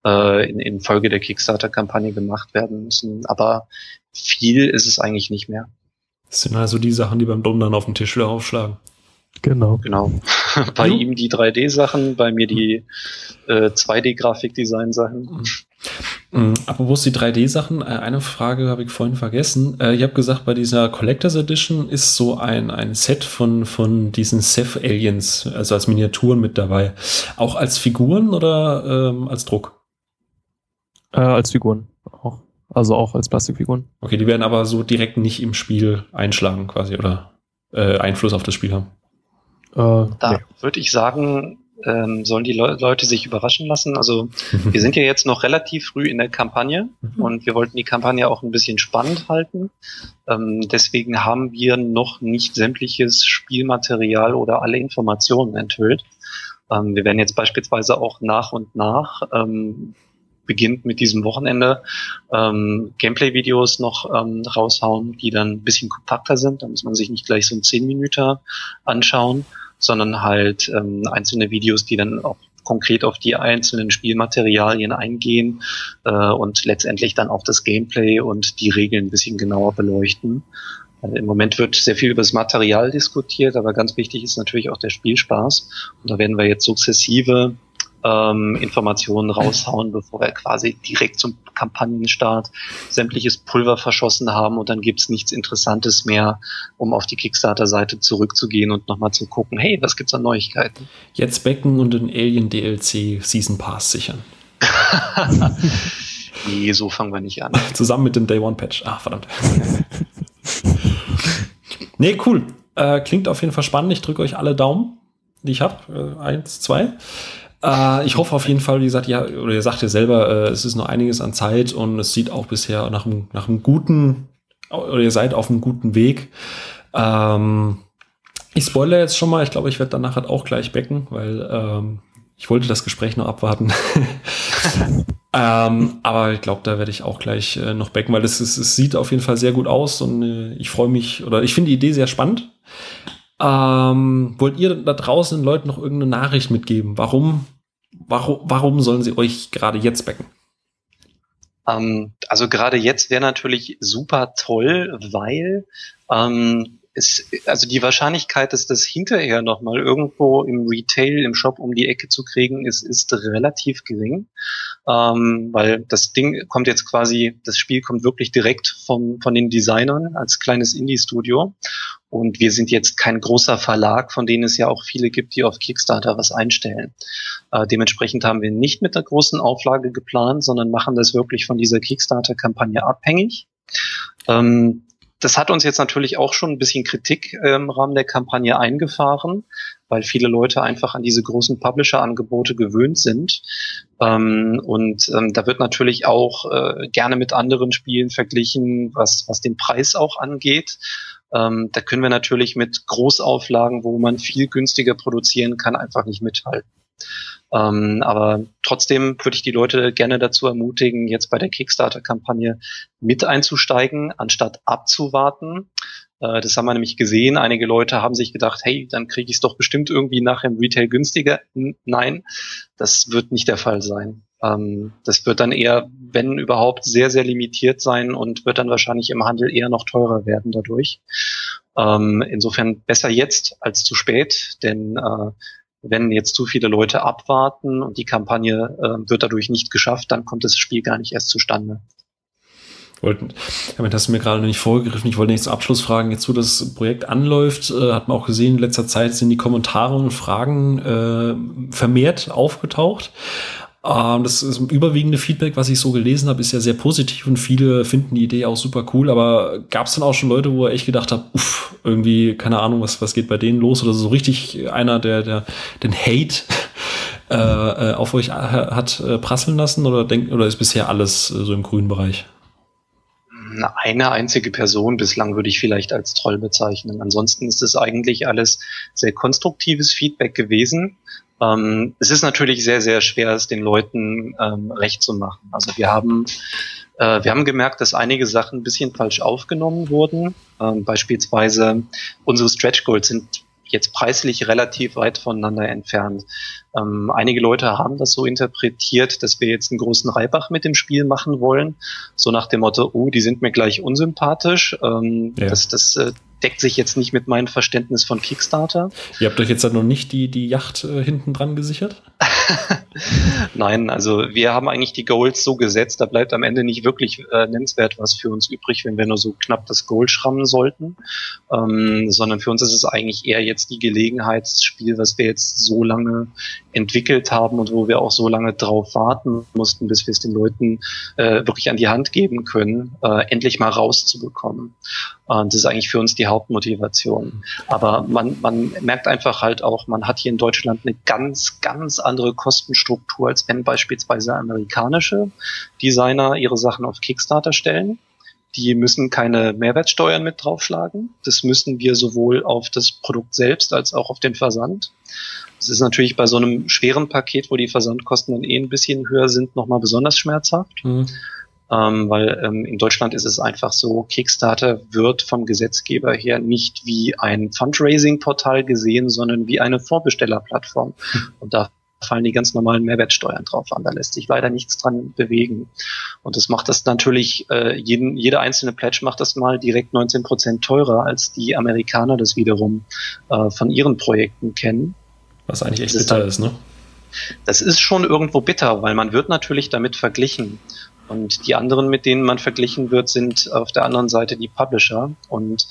äh, in, in Folge der Kickstarter-Kampagne gemacht werden müssen. Aber viel ist es eigentlich nicht mehr. Das sind also die Sachen, die beim Dom dann auf dem Tisch wieder aufschlagen. Genau. Genau. bei ja. ihm die 3D-Sachen, bei mir die äh, 2D-Grafikdesign-Sachen. Mhm. Mhm. Apropos die 3D-Sachen, äh, eine Frage habe ich vorhin vergessen. Äh, ich habe gesagt, bei dieser Collectors Edition ist so ein, ein Set von, von diesen Ceph-Aliens, also als Miniaturen mit dabei. Auch als Figuren oder ähm, als Druck? Äh, als Figuren. Also auch als Plastikfiguren. Okay, die werden aber so direkt nicht im Spiel einschlagen quasi oder äh, Einfluss auf das Spiel haben. Äh, da nee. würde ich sagen, ähm, sollen die Le Leute sich überraschen lassen. Also wir sind ja jetzt noch relativ früh in der Kampagne mhm. und wir wollten die Kampagne auch ein bisschen spannend halten. Ähm, deswegen haben wir noch nicht sämtliches Spielmaterial oder alle Informationen enthüllt. Ähm, wir werden jetzt beispielsweise auch nach und nach ähm, beginnt mit diesem Wochenende ähm, Gameplay-Videos noch ähm, raushauen, die dann ein bisschen kompakter sind. Da muss man sich nicht gleich so ein 10 Minuten anschauen, sondern halt ähm, einzelne Videos, die dann auch konkret auf die einzelnen Spielmaterialien eingehen äh, und letztendlich dann auch das Gameplay und die Regeln ein bisschen genauer beleuchten. Also Im Moment wird sehr viel über das Material diskutiert, aber ganz wichtig ist natürlich auch der Spielspaß. Und da werden wir jetzt sukzessive ähm, Informationen raushauen, bevor wir quasi direkt zum Kampagnenstart sämtliches Pulver verschossen haben und dann gibt's nichts Interessantes mehr, um auf die Kickstarter-Seite zurückzugehen und nochmal zu gucken, hey, was gibt's an Neuigkeiten? Jetzt Becken und den Alien DLC Season Pass sichern. nee, so fangen wir nicht an. Zusammen mit dem Day One Patch. Ah, verdammt. nee, cool. Äh, klingt auf jeden Fall spannend. Ich drücke euch alle Daumen, die ich habe. Äh, eins, zwei. Äh, ich hoffe auf jeden Fall, wie gesagt, ja, oder ihr sagt ja selber, äh, es ist noch einiges an Zeit und es sieht auch bisher nach einem, nach einem guten, oder ihr seid auf einem guten Weg. Ähm, ich spoilere jetzt schon mal, ich glaube, ich werde danach halt auch gleich becken, weil ähm, ich wollte das Gespräch noch abwarten. ähm, aber ich glaube, da werde ich auch gleich äh, noch becken, weil es, es, es sieht auf jeden Fall sehr gut aus und äh, ich freue mich, oder ich finde die Idee sehr spannend. Ähm, wollt ihr da draußen den Leuten noch irgendeine Nachricht mitgeben? Warum, warum, warum sollen sie euch gerade jetzt backen? Ähm, also gerade jetzt wäre natürlich super toll, weil ähm, es, also die Wahrscheinlichkeit, dass das hinterher nochmal irgendwo im Retail, im Shop um die Ecke zu kriegen, ist, ist relativ gering, ähm, weil das Ding kommt jetzt quasi, das Spiel kommt wirklich direkt vom, von den Designern als kleines Indie-Studio und wir sind jetzt kein großer Verlag, von denen es ja auch viele gibt, die auf Kickstarter was einstellen. Äh, dementsprechend haben wir nicht mit der großen Auflage geplant, sondern machen das wirklich von dieser Kickstarter-Kampagne abhängig. Ähm, das hat uns jetzt natürlich auch schon ein bisschen Kritik äh, im Rahmen der Kampagne eingefahren, weil viele Leute einfach an diese großen Publisher-Angebote gewöhnt sind. Ähm, und ähm, da wird natürlich auch äh, gerne mit anderen Spielen verglichen, was, was den Preis auch angeht. Ähm, da können wir natürlich mit Großauflagen, wo man viel günstiger produzieren kann, einfach nicht mithalten. Ähm, aber trotzdem würde ich die Leute gerne dazu ermutigen, jetzt bei der Kickstarter-Kampagne mit einzusteigen, anstatt abzuwarten. Äh, das haben wir nämlich gesehen. Einige Leute haben sich gedacht, hey, dann kriege ich es doch bestimmt irgendwie nachher im Retail günstiger. Nein, das wird nicht der Fall sein. Ähm, das wird dann eher, wenn überhaupt, sehr, sehr limitiert sein und wird dann wahrscheinlich im Handel eher noch teurer werden dadurch. Ähm, insofern besser jetzt als zu spät, denn äh, wenn jetzt zu viele Leute abwarten und die Kampagne äh, wird dadurch nicht geschafft, dann kommt das Spiel gar nicht erst zustande. Wollten, damit hast du mir gerade nicht vorgegriffen. Ich wollte nicht zum Abschluss fragen, jetzt wo das Projekt anläuft, äh, hat man auch gesehen, in letzter Zeit sind die Kommentare und Fragen äh, vermehrt aufgetaucht. Ähm, das überwiegende Feedback, was ich so gelesen habe, ist ja sehr positiv und viele finden die Idee auch super cool. Aber gab es dann auch schon Leute, wo echt gedacht hat, uff, irgendwie, keine Ahnung, was, was geht bei denen los? Oder so richtig einer, der, der den Hate äh, äh auf euch hat äh, prasseln lassen? Oder, denkt, oder ist bisher alles äh, so im grünen Bereich? Eine einzige Person bislang würde ich vielleicht als Troll bezeichnen. Ansonsten ist es eigentlich alles sehr konstruktives Feedback gewesen. Ähm, es ist natürlich sehr, sehr schwer, es den Leuten ähm, recht zu machen. Also wir haben, äh, wir haben gemerkt, dass einige Sachen ein bisschen falsch aufgenommen wurden. Ähm, beispielsweise unsere Stretch Goals sind jetzt preislich relativ weit voneinander entfernt. Ähm, einige Leute haben das so interpretiert, dass wir jetzt einen großen Reibach mit dem Spiel machen wollen. So nach dem Motto, oh, die sind mir gleich unsympathisch. Ähm, ja. Das, das äh, deckt sich jetzt nicht mit meinem Verständnis von Kickstarter. Ihr habt euch jetzt halt noch nicht die, die Yacht äh, hinten dran gesichert? Nein, also wir haben eigentlich die Goals so gesetzt, da bleibt am Ende nicht wirklich äh, nennenswert was für uns übrig, wenn wir nur so knapp das Goal schrammen sollten, ähm, sondern für uns ist es eigentlich eher jetzt die Gelegenheitsspiel, was wir jetzt so lange entwickelt haben und wo wir auch so lange drauf warten mussten, bis wir es den Leuten äh, wirklich an die Hand geben können, äh, endlich mal rauszubekommen. Und das ist eigentlich für uns die Hauptmotivation. Aber man, man merkt einfach halt auch, man hat hier in Deutschland eine ganz, ganz andere Kostenstruktur, als wenn beispielsweise amerikanische Designer ihre Sachen auf Kickstarter stellen. Die müssen keine Mehrwertsteuern mit draufschlagen. Das müssen wir sowohl auf das Produkt selbst als auch auf den Versand. Das ist natürlich bei so einem schweren Paket, wo die Versandkosten dann eh ein bisschen höher sind, nochmal besonders schmerzhaft. Mhm. Ähm, weil ähm, in Deutschland ist es einfach so, Kickstarter wird vom Gesetzgeber her nicht wie ein Fundraising-Portal gesehen, sondern wie eine Vorbestellerplattform. Und da fallen die ganz normalen Mehrwertsteuern drauf an. Da lässt sich leider nichts dran bewegen. Und das macht das natürlich, äh, jeden, jede einzelne Pledge macht das mal direkt 19 Prozent teurer, als die Amerikaner das wiederum äh, von ihren Projekten kennen. Was eigentlich echt bitter ist, ne? Das ist schon irgendwo bitter, weil man wird natürlich damit verglichen. Und die anderen, mit denen man verglichen wird, sind auf der anderen Seite die Publisher. Und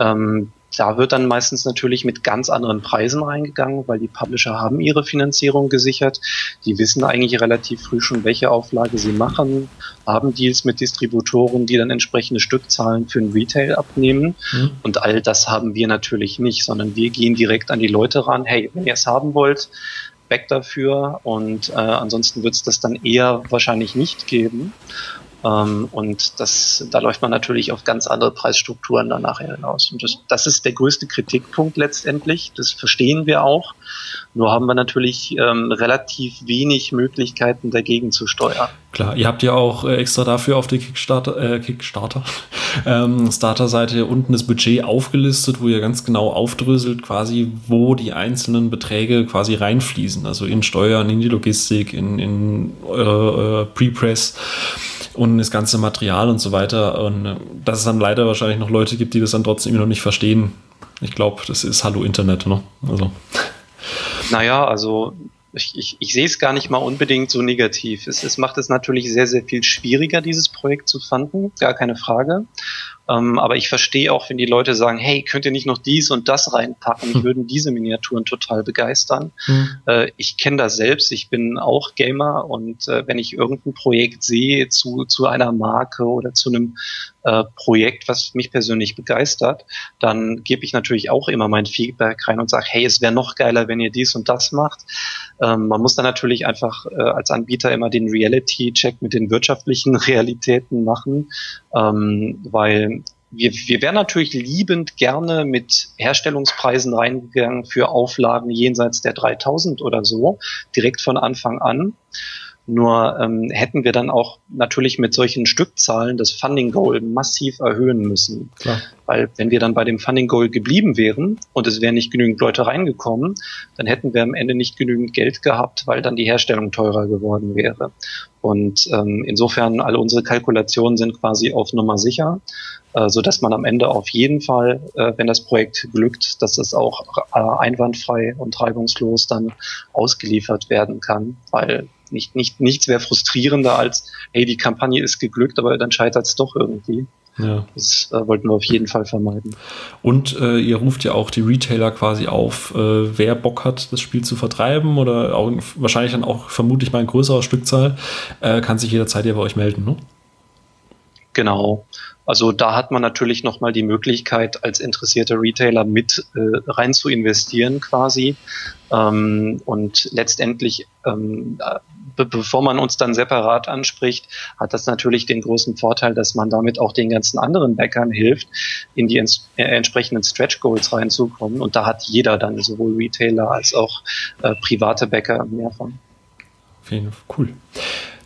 ähm, da wird dann meistens natürlich mit ganz anderen Preisen reingegangen, weil die Publisher haben ihre Finanzierung gesichert. Die wissen eigentlich relativ früh schon, welche Auflage sie machen, haben Deals mit Distributoren, die dann entsprechende Stückzahlen für den Retail abnehmen. Mhm. Und all das haben wir natürlich nicht, sondern wir gehen direkt an die Leute ran. Hey, wenn ihr es haben wollt, back dafür und äh, ansonsten wird es das dann eher wahrscheinlich nicht geben. Ähm, und das, da läuft man natürlich auf ganz andere Preisstrukturen dann nachher hinaus. Und das, das ist der größte Kritikpunkt letztendlich. Das verstehen wir auch. Nur haben wir natürlich ähm, relativ wenig Möglichkeiten dagegen zu steuern. Klar, ihr habt ja auch äh, extra dafür auf der Kickstarter, äh, Kickstarter ähm, Starter-Seite unten das Budget aufgelistet, wo ihr ganz genau aufdröselt, quasi, wo die einzelnen Beträge quasi reinfließen. Also in Steuern, in die Logistik, in, in eure, eure Pre-Press und das ganze Material und so weiter. Und äh, dass es dann leider wahrscheinlich noch Leute gibt, die das dann trotzdem noch nicht verstehen. Ich glaube, das ist Hallo Internet, ne? Also. Naja, also ich, ich, ich sehe es gar nicht mal unbedingt so negativ. Es, es macht es natürlich sehr, sehr viel schwieriger, dieses Projekt zu fanden, gar keine Frage. Ähm, aber ich verstehe auch, wenn die Leute sagen, hey, könnt ihr nicht noch dies und das reinpacken? Mich hm. würden diese Miniaturen total begeistern. Hm. Äh, ich kenne das selbst, ich bin auch Gamer und äh, wenn ich irgendein Projekt sehe zu, zu einer Marke oder zu einem äh, Projekt, was mich persönlich begeistert, dann gebe ich natürlich auch immer mein Feedback rein und sage, hey, es wäre noch geiler, wenn ihr dies und das macht. Ähm, man muss dann natürlich einfach äh, als Anbieter immer den Reality-Check mit den wirtschaftlichen Realitäten machen, ähm, weil wir, wir wären natürlich liebend gerne mit Herstellungspreisen reingegangen für Auflagen jenseits der 3000 oder so, direkt von Anfang an. Nur ähm, hätten wir dann auch natürlich mit solchen Stückzahlen das Funding Goal massiv erhöhen müssen. Klar. Weil wenn wir dann bei dem Funding Goal geblieben wären und es wären nicht genügend Leute reingekommen, dann hätten wir am Ende nicht genügend Geld gehabt, weil dann die Herstellung teurer geworden wäre. Und ähm, insofern alle unsere Kalkulationen sind quasi auf Nummer sicher, äh, so dass man am Ende auf jeden Fall, äh, wenn das Projekt glückt, dass es auch äh, einwandfrei und reibungslos dann ausgeliefert werden kann, weil nicht, nicht, nichts wäre frustrierender als, hey, die Kampagne ist geglückt, aber dann scheitert es doch irgendwie. Ja. Das äh, wollten wir auf jeden Fall vermeiden. Und äh, ihr ruft ja auch die Retailer quasi auf, äh, wer Bock hat, das Spiel zu vertreiben oder auch, wahrscheinlich dann auch vermutlich mal in größerer Stückzahl, äh, kann sich jederzeit ja bei euch melden, ne? Genau. Also da hat man natürlich nochmal die Möglichkeit, als interessierter Retailer mit äh, rein zu investieren quasi. Ähm, und letztendlich ähm, be bevor man uns dann separat anspricht, hat das natürlich den großen Vorteil, dass man damit auch den ganzen anderen Bäckern hilft, in die äh, entsprechenden Stretch Goals reinzukommen. Und da hat jeder dann sowohl Retailer als auch äh, private Bäcker mehr von. Cool.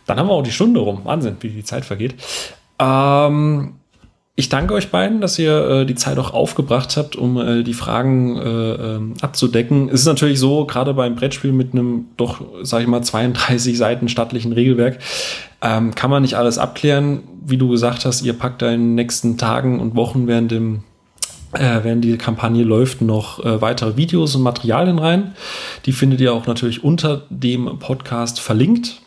Dann haben wir auch die Stunde rum. Wahnsinn, wie die Zeit vergeht. Ähm, ich danke euch beiden, dass ihr äh, die Zeit auch aufgebracht habt, um äh, die Fragen äh, ähm, abzudecken. Es ist natürlich so, gerade beim Brettspiel mit einem doch, sag ich mal, 32 Seiten stattlichen Regelwerk, ähm, kann man nicht alles abklären. Wie du gesagt hast, ihr packt da in den nächsten Tagen und Wochen während dem äh, während die Kampagne läuft, noch äh, weitere Videos und Materialien rein. Die findet ihr auch natürlich unter dem Podcast verlinkt.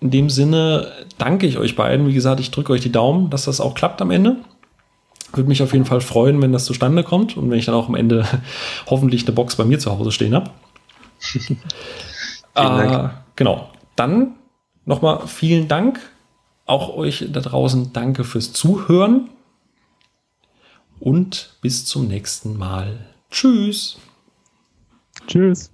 In dem Sinne danke ich euch beiden. Wie gesagt, ich drücke euch die Daumen, dass das auch klappt am Ende. Würde mich auf jeden Fall freuen, wenn das zustande kommt und wenn ich dann auch am Ende hoffentlich eine Box bei mir zu Hause stehen habe. äh, genau. Dann nochmal vielen Dank. Auch euch da draußen danke fürs Zuhören. Und bis zum nächsten Mal. Tschüss. Tschüss.